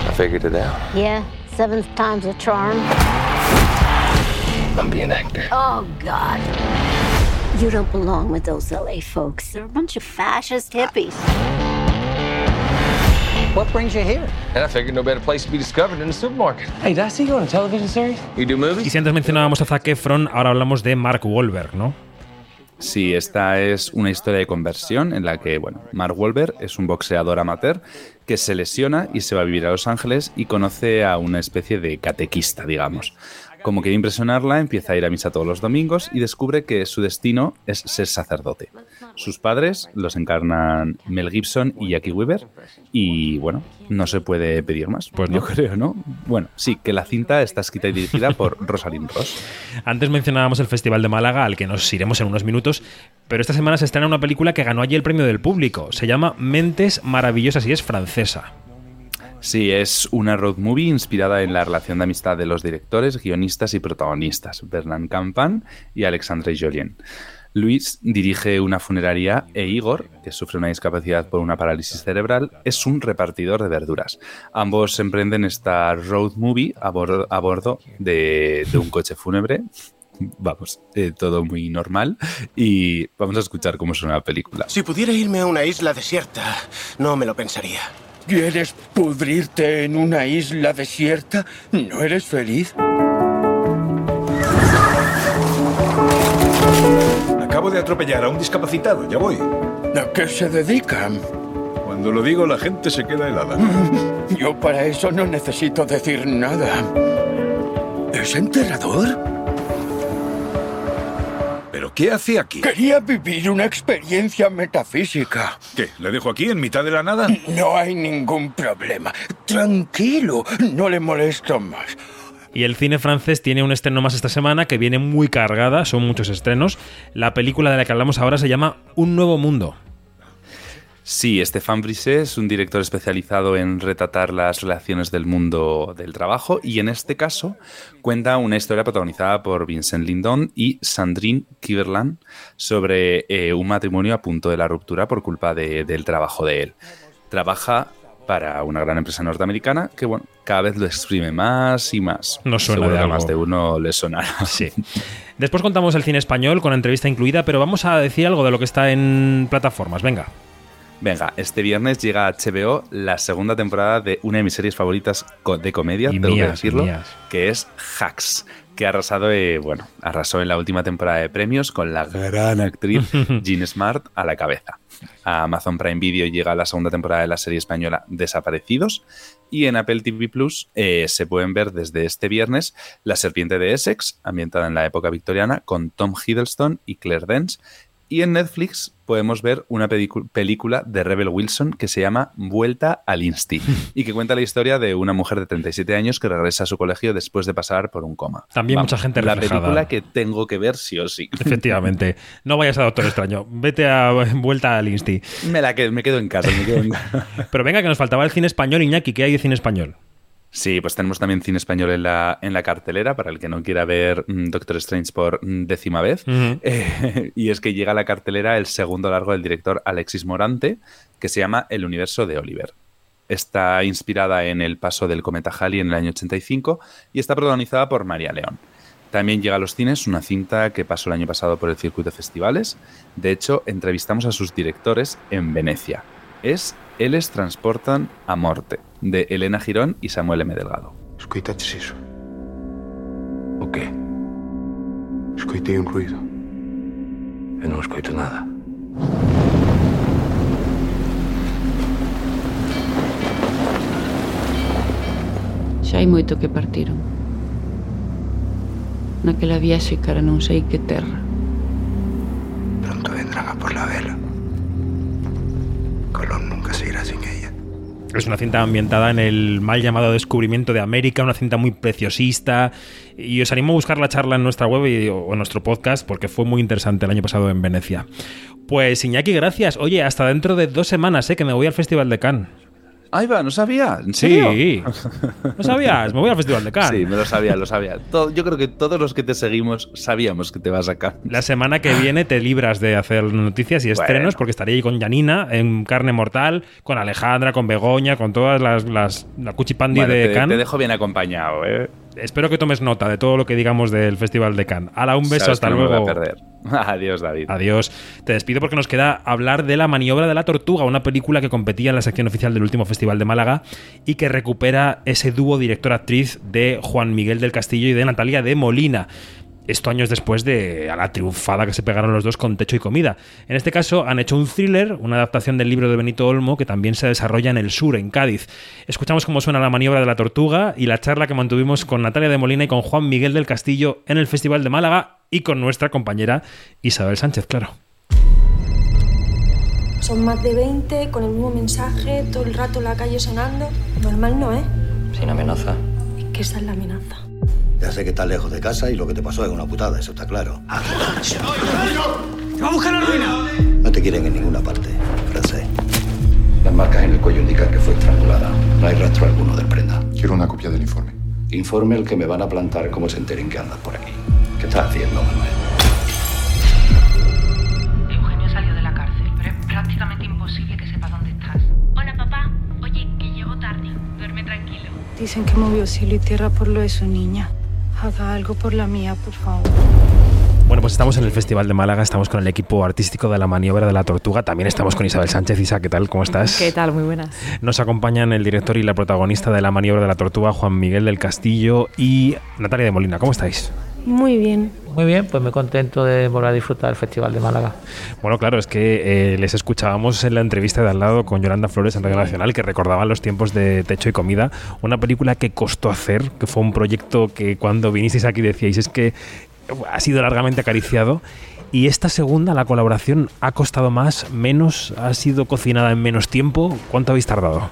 I figured it out. Yeah, seventh time's a charm. I'm being actor. Oh, God. You don't belong with those LA folks. They're a bunch of fascist hippies. What brings you here? And I figured no better place to be discovered than the supermarket. Hey, did I see you on a television series? You do movies? Y si antes mencionábamos a Zac Efron, ahora hablamos de Mark Wahlberg, ¿no? Sí, esta es una historia de conversión en la que, bueno, Mark Wahlberg es un boxeador amateur que se lesiona y se va a vivir a Los Ángeles y conoce a una especie de catequista, digamos. Como quiere impresionarla, empieza a ir a misa todos los domingos y descubre que su destino es ser sacerdote. Sus padres los encarnan Mel Gibson y Jackie Weaver y bueno, no se puede pedir más. Pues no. Yo creo, ¿no? Bueno, sí, que la cinta está escrita y dirigida por Rosalind Ross. Antes mencionábamos el Festival de Málaga, al que nos iremos en unos minutos, pero esta semana se estrena una película que ganó allí el premio del público. Se llama Mentes Maravillosas y es francesa. Sí, es una road movie inspirada en la relación de amistad de los directores, guionistas y protagonistas, Bernard Campan y Alexandre Jolien. Luis dirige una funeraria e Igor, que sufre una discapacidad por una parálisis cerebral, es un repartidor de verduras. Ambos emprenden esta road movie a bordo, de, un coche fúnebre. Vamos, eh, todo muy normal. Y vamos a escuchar cómo suena la película. Si pudiera irme a una isla desierta, no me lo pensaría. ¿Quieres pudrirte en una isla desierta? ¿No eres feliz? Acabo de atropellar a un discapacitado, ya voy. ¿A qué se dedican? Cuando lo digo, la gente se queda helada. Yo para eso no necesito decir nada. ¿Es enterrador? ¿Pero qué hace aquí? Quería vivir una experiencia metafísica. ¿Qué? ¿Le dejo aquí en mitad de la nada? No hay ningún problema. Tranquilo, no le molesto más. Y el cine francés tiene un estreno más esta semana que viene muy cargada, son muchos estrenos. La película de la que hablamos ahora se llama Un Nuevo Mundo. Sí, Stéphane Brisset es un director especializado en retratar las relaciones del mundo del trabajo y en este caso cuenta una historia protagonizada por Vincent Lindon y Sandrine Kiberland sobre eh, un matrimonio a punto de la ruptura por culpa de- del trabajo de él. Trabaja para una gran empresa norteamericana que, bueno, cada vez lo exprime más y más. Nos suena de algo. más de uno le sonará. Sí. Después contamos el cine español con entrevista incluida, pero vamos a decir algo de lo que está en plataformas. Venga. Venga, este viernes llega a HBO la segunda temporada de una de mis series favoritas de comedia, Y tengo que decirlo, mías. que es Hacks, que ha arrasado, eh, bueno, arrasó en la última temporada de premios con la gran actriz Jean Smart a la cabeza. A Amazon Prime Video llega la segunda temporada de la serie española Desaparecidos y en Apple TV Plus eh, se pueden ver desde este viernes La Serpiente de Essex, ambientada en la época victoriana, con Tom Hiddleston y Claire Dance Y en Netflix podemos ver una película de Rebel Wilson que se llama Vuelta al Insti y que cuenta la historia de una mujer de 37 años que regresa a su colegio después de pasar por un coma. También mucha gente La reflejada. película que tengo que ver sí o sí. Efectivamente. No vayas a Doctor Extraño. Vete a vuelta al Insti. Me, la quedo, me quedo en casa. me quedo en- Pero venga, que nos faltaba el cine español, Iñaki. ¿Qué hay de cine español? Sí, pues tenemos también cine español en la, en la cartelera para el que no quiera ver mm, Doctor Strange por mm, décima vez. Eh, y es que llega a la cartelera el segundo largo del director Alexis Morante, que se llama El universo de Oliver. Está inspirada en el paso del cometa Halley en el año 85 y está protagonizada por María León. También llega a los cines una cinta que pasó el año pasado por el circuito de festivales. De hecho, entrevistamos a sus directores en Venecia. Es Eles transportan a morte, de Elena Girón y Samuel M. Delgado. Escoitaches iso? O que? Escoitei un ruido. E non escoito nada. Xa hai moito que partiron. Naquela viaxe cara non sei que terra. Pronto vendrán a por la vela. Colón nunca se irá sin ella. Es una cinta ambientada en el mal llamado descubrimiento de América, una cinta muy preciosista. Y os animo a buscar la charla en nuestra web o en nuestro podcast porque fue muy interesante el año pasado en Venecia. Pues Iñaki, gracias. Oye, hasta dentro de dos semanas, ¿eh? que me voy al Festival de Cannes. Ahí va, no sabía. ¿En Sí. ¿No sabías? Me voy al Festival de Cannes. Sí, me lo sabía, lo sabía. Todo- yo creo que todos los que te seguimos sabíamos que te vas a Cannes. La semana que viene te libras de hacer noticias y estrenos porque estaré ahí con Janina en Carne Mortal, con Alejandra, con Begoña, con todas las, las la cuchipandi Bueno, de te, Cannes. te dejo bien acompañado, ¿eh? Espero que tomes nota de todo lo que digamos del Festival de Cannes. Hala, un beso, Sabes hasta que no me luego. voy a perder. Adiós, David. Adiós. Te despido porque nos queda hablar de La maniobra de la tortuga, una película que competía en la sección oficial del último Festival de Málaga y que recupera ese dúo director-actriz de Juan Miguel del Castillo y de Natalia de Molina. Esto años después de a la triunfada que se pegaron los dos con Techo y Comida. En este caso han hecho un thriller, una adaptación del libro de Benito Olmo que también se desarrolla en el sur, en Cádiz. Escuchamos cómo suena la maniobra de la tortuga y la charla que mantuvimos con Natalia de Molina y con Juan Miguel del Castillo en el Festival de Málaga y con nuestra compañera Isabel Sánchez, claro. Son más de 20 con el mismo mensaje, todo el rato en la calle sonando. Normal no, ¿eh? Sin amenaza. Es que esa es la amenaza. Ya sé que estás lejos de casa y lo que te pasó es una putada, eso está claro. ¡Va a buscar la ruina! No te quieren en ninguna parte, francés. Las marcas en el cuello indican que fue estrangulada. No hay rastro alguno del prenda. Quiero una copia del informe. Informe el que me van a plantar como se enteren que andas por aquí. ¿Qué estás haciendo, Manuel? Eugenio salió de la cárcel, pero es prácticamente imposible que sepa dónde estás. Hola, papá. Oye, que llego tarde. Duerme tranquilo. Dicen que movió cielo y tierra por lo de su niña. Haga algo por la mía, por favor. Bueno, pues estamos en el Festival de Málaga, estamos con el equipo artístico de la maniobra de la tortuga, también estamos con Isabel Sánchez. Isa, ¿qué tal? ¿Cómo estás? ¿Qué tal? Muy buenas. Nos acompañan el director y la protagonista de la maniobra de la tortuga, Juan Miguel del Castillo y Natalia de Molina. ¿Cómo estáis? Muy bien. Muy bien, pues muy contento de volver a disfrutar del Festival de Málaga. Bueno, claro, es que eh, les escuchábamos en la entrevista de al lado con Yolanda Flores en Radio Nacional, que recordaban los tiempos de Techo y Comida, una película que costó hacer, que fue un proyecto que cuando vinisteis aquí decíais es que ha sido largamente acariciado. Y esta segunda, la colaboración, ha costado más, menos, ha sido cocinada en menos tiempo. ¿Cuánto habéis tardado?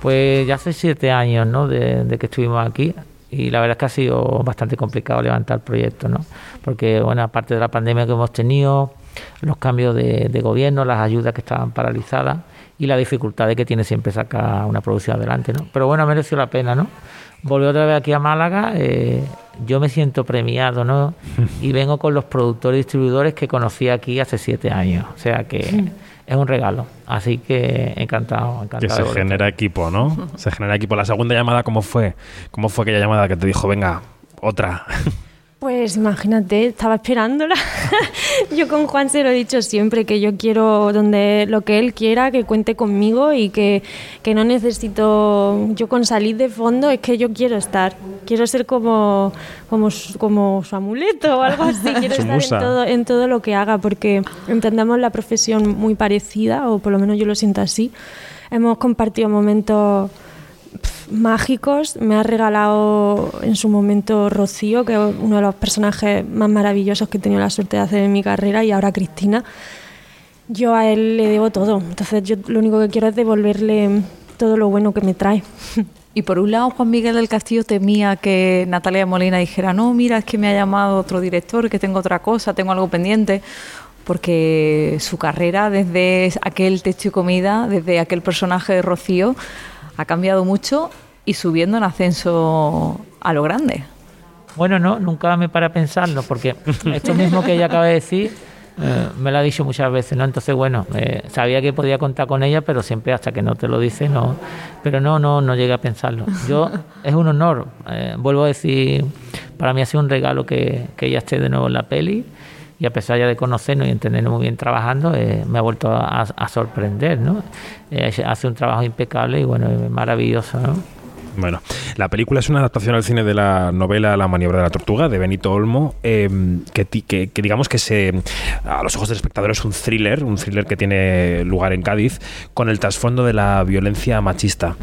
Pues ya hace siete años, ¿no? De, de que estuvimos aquí y la verdad es que ha sido bastante complicado levantar el proyecto, ¿no? Porque, bueno, aparte de la pandemia que hemos tenido, los cambios de, de gobierno, las ayudas que estaban paralizadas y la dificultad de que tiene siempre sacar una producción adelante, ¿no? Pero bueno, mereció la pena, ¿no? Volví otra vez aquí a Málaga, eh, yo me siento premiado, ¿no? Y vengo con los productores y distribuidores que conocí aquí hace siete años, o sea que es un regalo, así que encantado, encantado. Que se genera equipo, ¿no? Se genera equipo. La segunda llamada, ¿cómo fue? ¿Cómo fue aquella llamada que te dijo, venga, otra? Pues imagínate, estaba esperándola. yo con Juan se lo he dicho siempre, que yo quiero donde lo que él quiera, que cuente conmigo y que, que no necesito, yo con salir de fondo es que yo quiero estar. Quiero ser como, como, su- como su amuleto o algo así. Quiero estar en todo, en todo lo que haga porque entendemos la profesión muy parecida, o por lo menos yo lo siento así. Hemos compartido momentos mágicos. Me ha regalado en su momento Rocío, que es uno de los personajes más maravillosos que he tenido la suerte de hacer en mi carrera, y ahora Cristina. Yo a él le debo todo. Entonces yo lo único que quiero es devolverle todo lo bueno que me trae. Y por un lado, Juan Miguel del Castillo temía que Natalia Molina dijera, no, mira, es que me ha llamado otro director, que tengo otra cosa, tengo algo pendiente, porque su carrera desde aquel techo y comida, desde aquel personaje de Rocío, ha cambiado mucho y subiendo en ascenso a lo grande. Bueno, no, nunca me para pensarlo, porque esto mismo que ella acaba de decir, eh, me lo ha dicho muchas veces, ¿no? Entonces, bueno, eh, sabía que podía contar con ella, pero siempre hasta que no te lo dice, no. Pero no, no, no llegué a pensarlo. Yo, es un honor, eh, vuelvo a decir, para mí ha sido un regalo que, que ella esté de nuevo en la peli y a pesar ya de conocernos y entendernos muy bien trabajando, eh, me ha vuelto a, sorprender, ¿no? Eh, hace un trabajo impecable y bueno, maravilloso, ¿no? Bueno, la película es una adaptación al cine de la novela La maniobra de la tortuga de Benito Olmo, eh, que, digamos que a los ojos del espectador es un thriller, un thriller que tiene lugar en Cádiz, con el trasfondo de la violencia machista.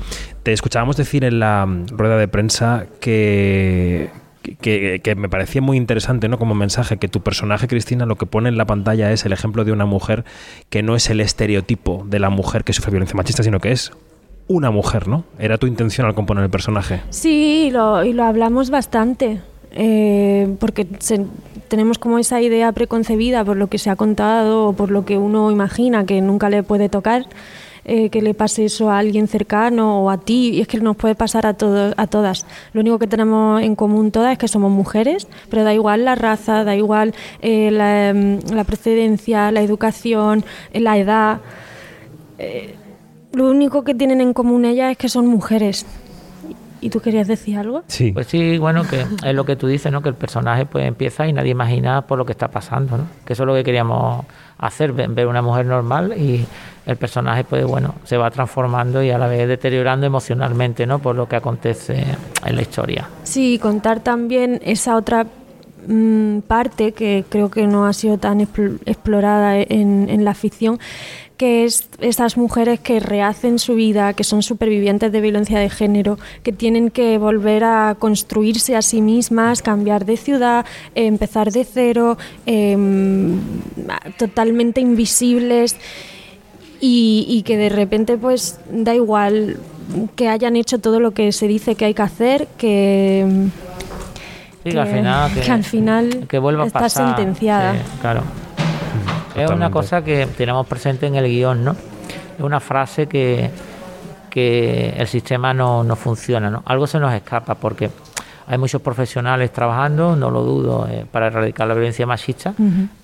Te escuchábamos decir en la rueda de prensa que, que, me parecía muy interesante ¿no? como mensaje que tu personaje, Cristina, lo que pone en la pantalla es el ejemplo de una mujer que no es el estereotipo de la mujer que sufre violencia machista, sino que es una mujer, ¿no? Era tu intención al componer el personaje. Sí, y lo, y lo hablamos bastante, eh, porque tenemos como esa idea preconcebida por lo que se ha contado o por lo que uno imagina que nunca le puede tocar, eh, que le pase eso a alguien cercano o a ti, y es que nos puede pasar a, todos, a todas. Lo único que tenemos en común todas es que somos mujeres, pero da igual la raza, da igual eh, la, em, la procedencia, la educación, eh, la edad. Eh, lo único que tienen en común ellas es que son mujeres. ¿Y tú querías decir algo? Sí. Pues sí, bueno, que es lo que tú dices, ¿no? Que el personaje pues empieza y nadie imagina por lo que está pasando, ¿no? Que eso es lo que queríamos hacer, ve- ver una mujer normal y el personaje pues bueno, se va transformando y a la vez deteriorando emocionalmente, ¿no? Por lo que acontece en la historia. Sí, contar también esa otra mm, parte que creo que no ha sido tan expl- explorada en, la ficción, que es esas mujeres que rehacen su vida, que son supervivientes de violencia de género, que tienen que volver a construirse a sí mismas, cambiar de ciudad, empezar de cero, em, totalmente invisibles y, y que de repente pues da igual que hayan hecho todo lo que se dice que hay que hacer, que, Sí, que al final que, que al final que vuelva a está pasar. sentenciada. Sí, claro. Es una cosa que tenemos presente en el guion, ¿no? Es una frase que, que el sistema no, no funciona, ¿no? Algo se nos escapa porque hay muchos profesionales trabajando, no lo dudo, eh, para erradicar la violencia machista,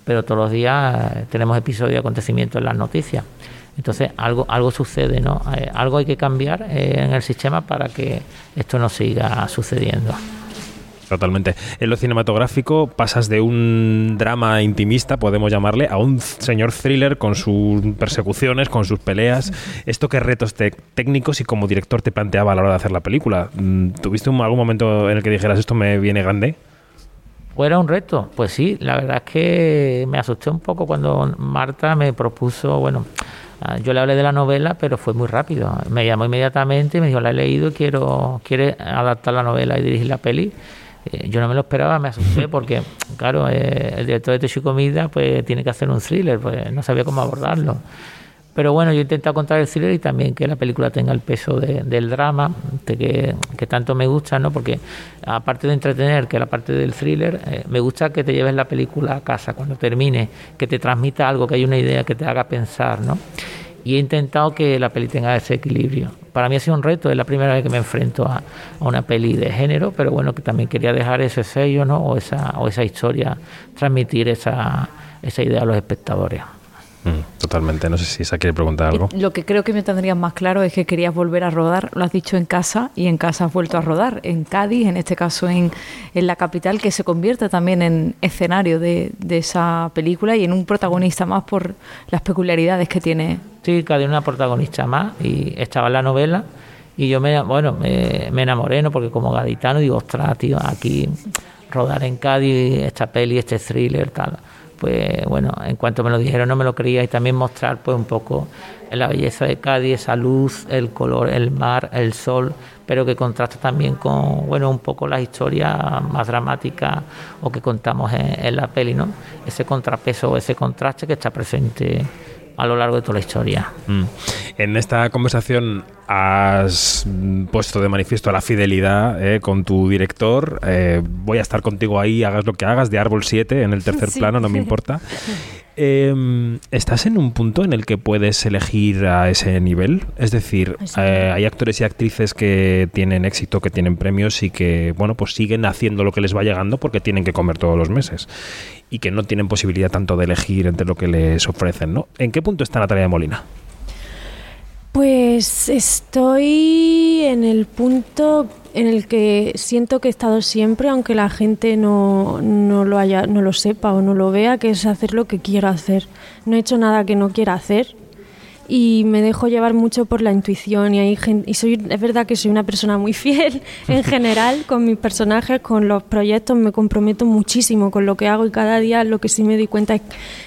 pero todos los días eh, tenemos episodios de acontecimientos en las noticias. Entonces algo algo sucede, ¿no? Eh, algo hay que cambiar eh, en el sistema para que esto no siga sucediendo. Totalmente. En lo cinematográfico pasas de un drama intimista, podemos llamarle, a un señor thriller con sus persecuciones, con sus peleas. ¿Esto qué retos técnicos y como director te planteaba a la hora de hacer la película? Mm, ¿Tuviste un- algún momento en el que dijeras esto me viene grande? ¿Fuera un reto? Pues sí, la verdad es que me asusté un poco cuando Marta me propuso, bueno, ah, yo le hablé de la novela, pero fue muy rápido. Me llamó inmediatamente y me dijo, la he leído quiero, quiere adaptar la novela y dirigir la peli. Eh, yo no me lo esperaba, me asusté porque, claro, eh, el director de Techo y Comida pues tiene que hacer un thriller, pues no sabía cómo abordarlo. Pero bueno, yo he intentado contar el thriller y también que la película tenga el peso de- del drama, de que, que tanto me gusta, ¿no? Porque aparte de entretener, que la parte del thriller, eh, me gusta que te lleves la película a casa cuando termine, que te transmita algo, que hay una idea que te haga pensar, ¿no? Y he intentado que la peli tenga ese equilibrio. Para mí ha sido un reto, es la primera vez que me enfrento a, a una peli de género, pero bueno, que también quería dejar ese sello, ¿no? O esa, o esa historia, transmitir esa, esa idea a los espectadores. Mm, totalmente. No sé si Isa quiere preguntar algo. Lo que creo que me tendrías más claro es que querías volver a rodar, lo has dicho en casa y en casa has vuelto a rodar, en Cádiz, en este caso en, en la capital, que se convierte también en escenario de, de esa película y en un protagonista más por las peculiaridades que tiene. Sí, cada una protagonista más y estaba en la novela y yo me, bueno, me, me enamoré, ¿no? Porque como gaditano digo, ostras, tío, aquí rodar en Cádiz esta peli, este thriller, tal. Pues bueno, en cuanto me lo dijeron no me lo creía y también mostrar pues un poco la belleza de Cádiz, esa luz, el color, el mar, el sol, pero que contrasta también con, bueno, un poco las historias más dramáticas o que contamos en, en la peli, ¿no? Ese contrapeso, ese contraste que está presente a lo largo de toda la historia. Mm. En esta conversación has puesto de manifiesto la fidelidad eh, con tu director. Eh, voy a estar contigo ahí, hagas lo que hagas, de Árbol 7 en el tercer Sí. plano, no me importa. Eh, ¿Estás en un punto en el que puedes elegir a ese nivel? Es decir, eh, hay actores y actrices que tienen éxito, que tienen premios y que, bueno, pues siguen haciendo lo que les va llegando porque tienen que comer todos los meses y que no tienen posibilidad tanto de elegir entre lo que les ofrecen, ¿no? ¿En qué punto está Natalia de Molina? Pues estoy en el punto en el que siento que he estado siempre, aunque la gente no, no lo haya, no lo sepa o no lo vea, que es hacer lo que quiero hacer. No he hecho nada que no quiera hacer y me dejo llevar mucho por la intuición y hay gen- y soy es verdad que soy una persona muy fiel en general con mis personajes con los proyectos me comprometo muchísimo con lo que hago y cada día lo que sí me doy cuenta es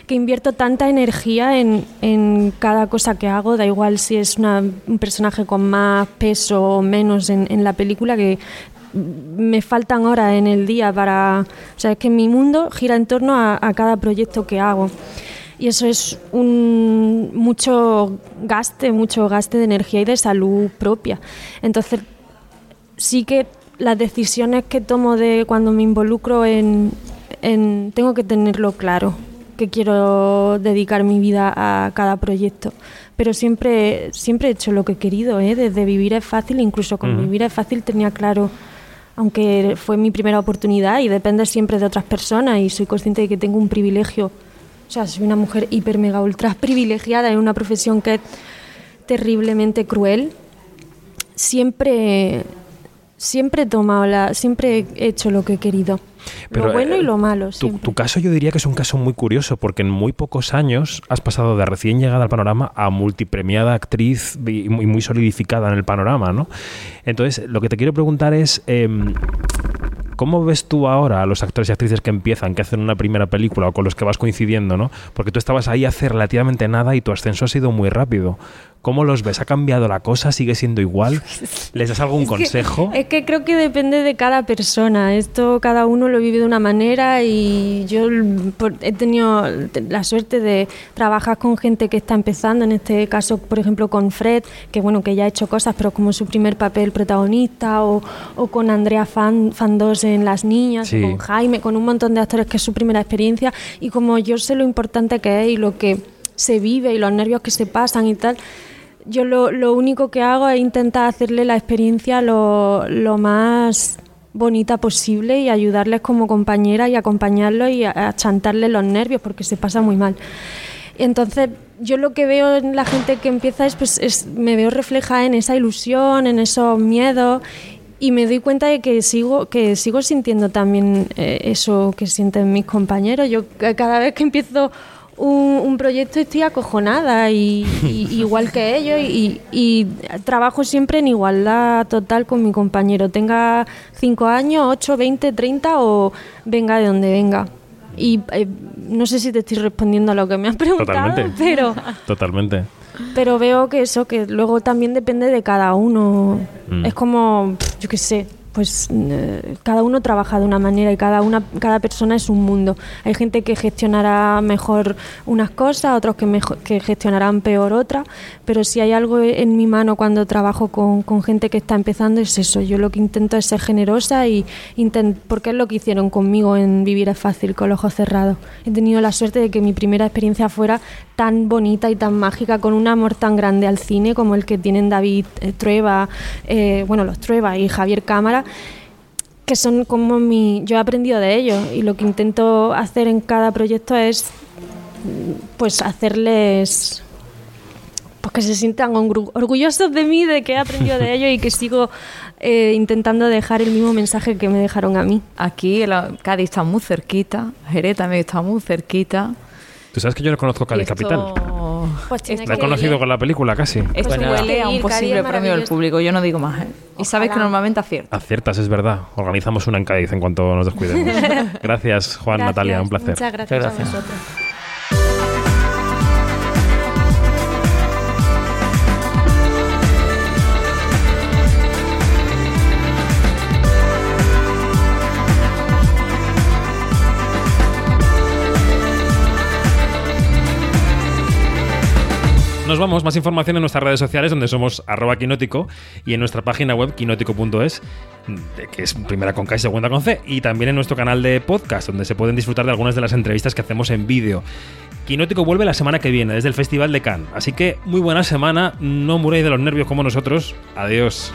que invierto tanta energía en, en cada cosa que hago da igual si es una- un personaje con más peso o menos en, en la película que me faltan horas en el día para o sea es que mi mundo gira en torno a cada proyecto que hago y eso es un mucho gaste, mucho gaste de energía y de salud propia. Entonces, sí que las decisiones que tomo de cuando me involucro en, en- tengo que tenerlo claro que quiero dedicar mi vida a cada proyecto pero siempre siempre he hecho lo que he querido ¿eh? desde vivir es fácil incluso con vivir es fácil tenía claro aunque fue mi primera oportunidad y depende siempre de otras personas y soy consciente de que tengo un privilegio o sea soy una mujer hiper mega ultra privilegiada en una profesión que es terriblemente cruel. Siempre siempre he tomado la siempre he hecho lo que he querido. Lo bueno eh, y lo malo Tu, tu caso yo diría que es un caso muy curioso porque en muy pocos años has pasado de recién llegada al panorama a multipremiada actriz y muy, muy solidificada en el panorama, ¿no? Entonces, lo que te quiero preguntar es... em, ¿Cómo ves tú ahora a los actores y actrices que empiezan, que hacen una primera película o con los que vas coincidiendo, ¿no? Porque tú estabas ahí hace relativamente nada y tu ascenso ha sido muy rápido. ¿Cómo los ves? ¿Ha cambiado la cosa? ¿Sigue siendo igual? ¿Les das algún Es que- consejo? Es que creo que depende de cada persona. Esto cada uno lo vive de una manera y yo he tenido la suerte de trabajar con gente que está empezando. En este caso, por ejemplo, con Fred, que bueno, que ya ha hecho cosas, pero como su primer papel protagonista, o, o con Andrea Fan, Fandos en Las Niñas, Sí. con Jaime, con un montón de actores que es su primera experiencia. Y como yo sé lo importante que es y lo que se vive y los nervios que se pasan y tal, yo lo, lo único que hago es intentar hacerle la experiencia lo, lo más bonita posible y ayudarles como compañera y acompañarlos y a, a chantarles los nervios porque se pasa muy mal. Entonces, yo lo que veo en la gente que empieza es, pues, es- me veo reflejada en esa ilusión, en esos miedos y me doy cuenta de que sigo, que sigo sintiendo también eh, eso que sienten mis compañeros. Yo ca- cada vez que empiezo un, un proyecto estoy acojonada y, y- igual que ellos y, y trabajo siempre en igualdad total con mi compañero, tenga 5 años, 8, 20, 30 o venga de donde venga. Y eh, no sé si te estoy respondiendo a lo que me has preguntado, Totalmente. pero Totalmente. Pero veo que eso, que luego también depende de cada uno. Mm. Es como, yo qué sé, pues cada uno trabaja de una manera y cada, una, cada persona es un mundo. Hay gente que gestionará mejor unas cosas, otros que, mejo- que gestionarán peor otras, pero si hay algo en mi mano cuando trabajo con, con gente que está empezando es eso. Yo lo que intento es ser generosa y intent- porque es lo que hicieron conmigo en Vivir es fácil con los ojos cerrados. He tenido la suerte de que mi primera experiencia fuera tan bonita y tan mágica, con un amor tan grande al cine como el que tienen David eh, Trueba, eh, bueno, los Trueba y Javier Cámara, que son como mi... Yo he aprendido de ellos y lo que intento hacer en cada proyecto es pues hacerles pues que se sientan orgu- orgullosos de mí, de que he aprendido de ellos y que sigo eh, intentando dejar el mismo mensaje que me dejaron a mí. Aquí el- Cádiz está muy cerquita, Jerez también está muy cerquita. Tú sabes que yo no conozco Cádiz esto- Capital. No. Pues tiene La he conocido ir. con la película casi. Esto Pues nada. huele a un posible premio del público, yo no digo más. ¿eh? Y sabes que normalmente acierta. Aciertas, es verdad. Organizamos una en Cádiz en cuanto nos descuidemos. Gracias, Juan, Gracias, Natalia, un placer. Muchas gracias, Muchas gracias. a vosotros. Nos vamos, más información en nuestras redes sociales donde somos arroba quinótico y en nuestra página web quinótico.es, que es primera con K y segunda con C, y también en nuestro canal de podcast donde se pueden disfrutar de algunas de las entrevistas que hacemos en vídeo. Quinótico vuelve la semana que viene desde el Festival de Cannes, así que muy buena semana, no muréis de los nervios como nosotros, adiós.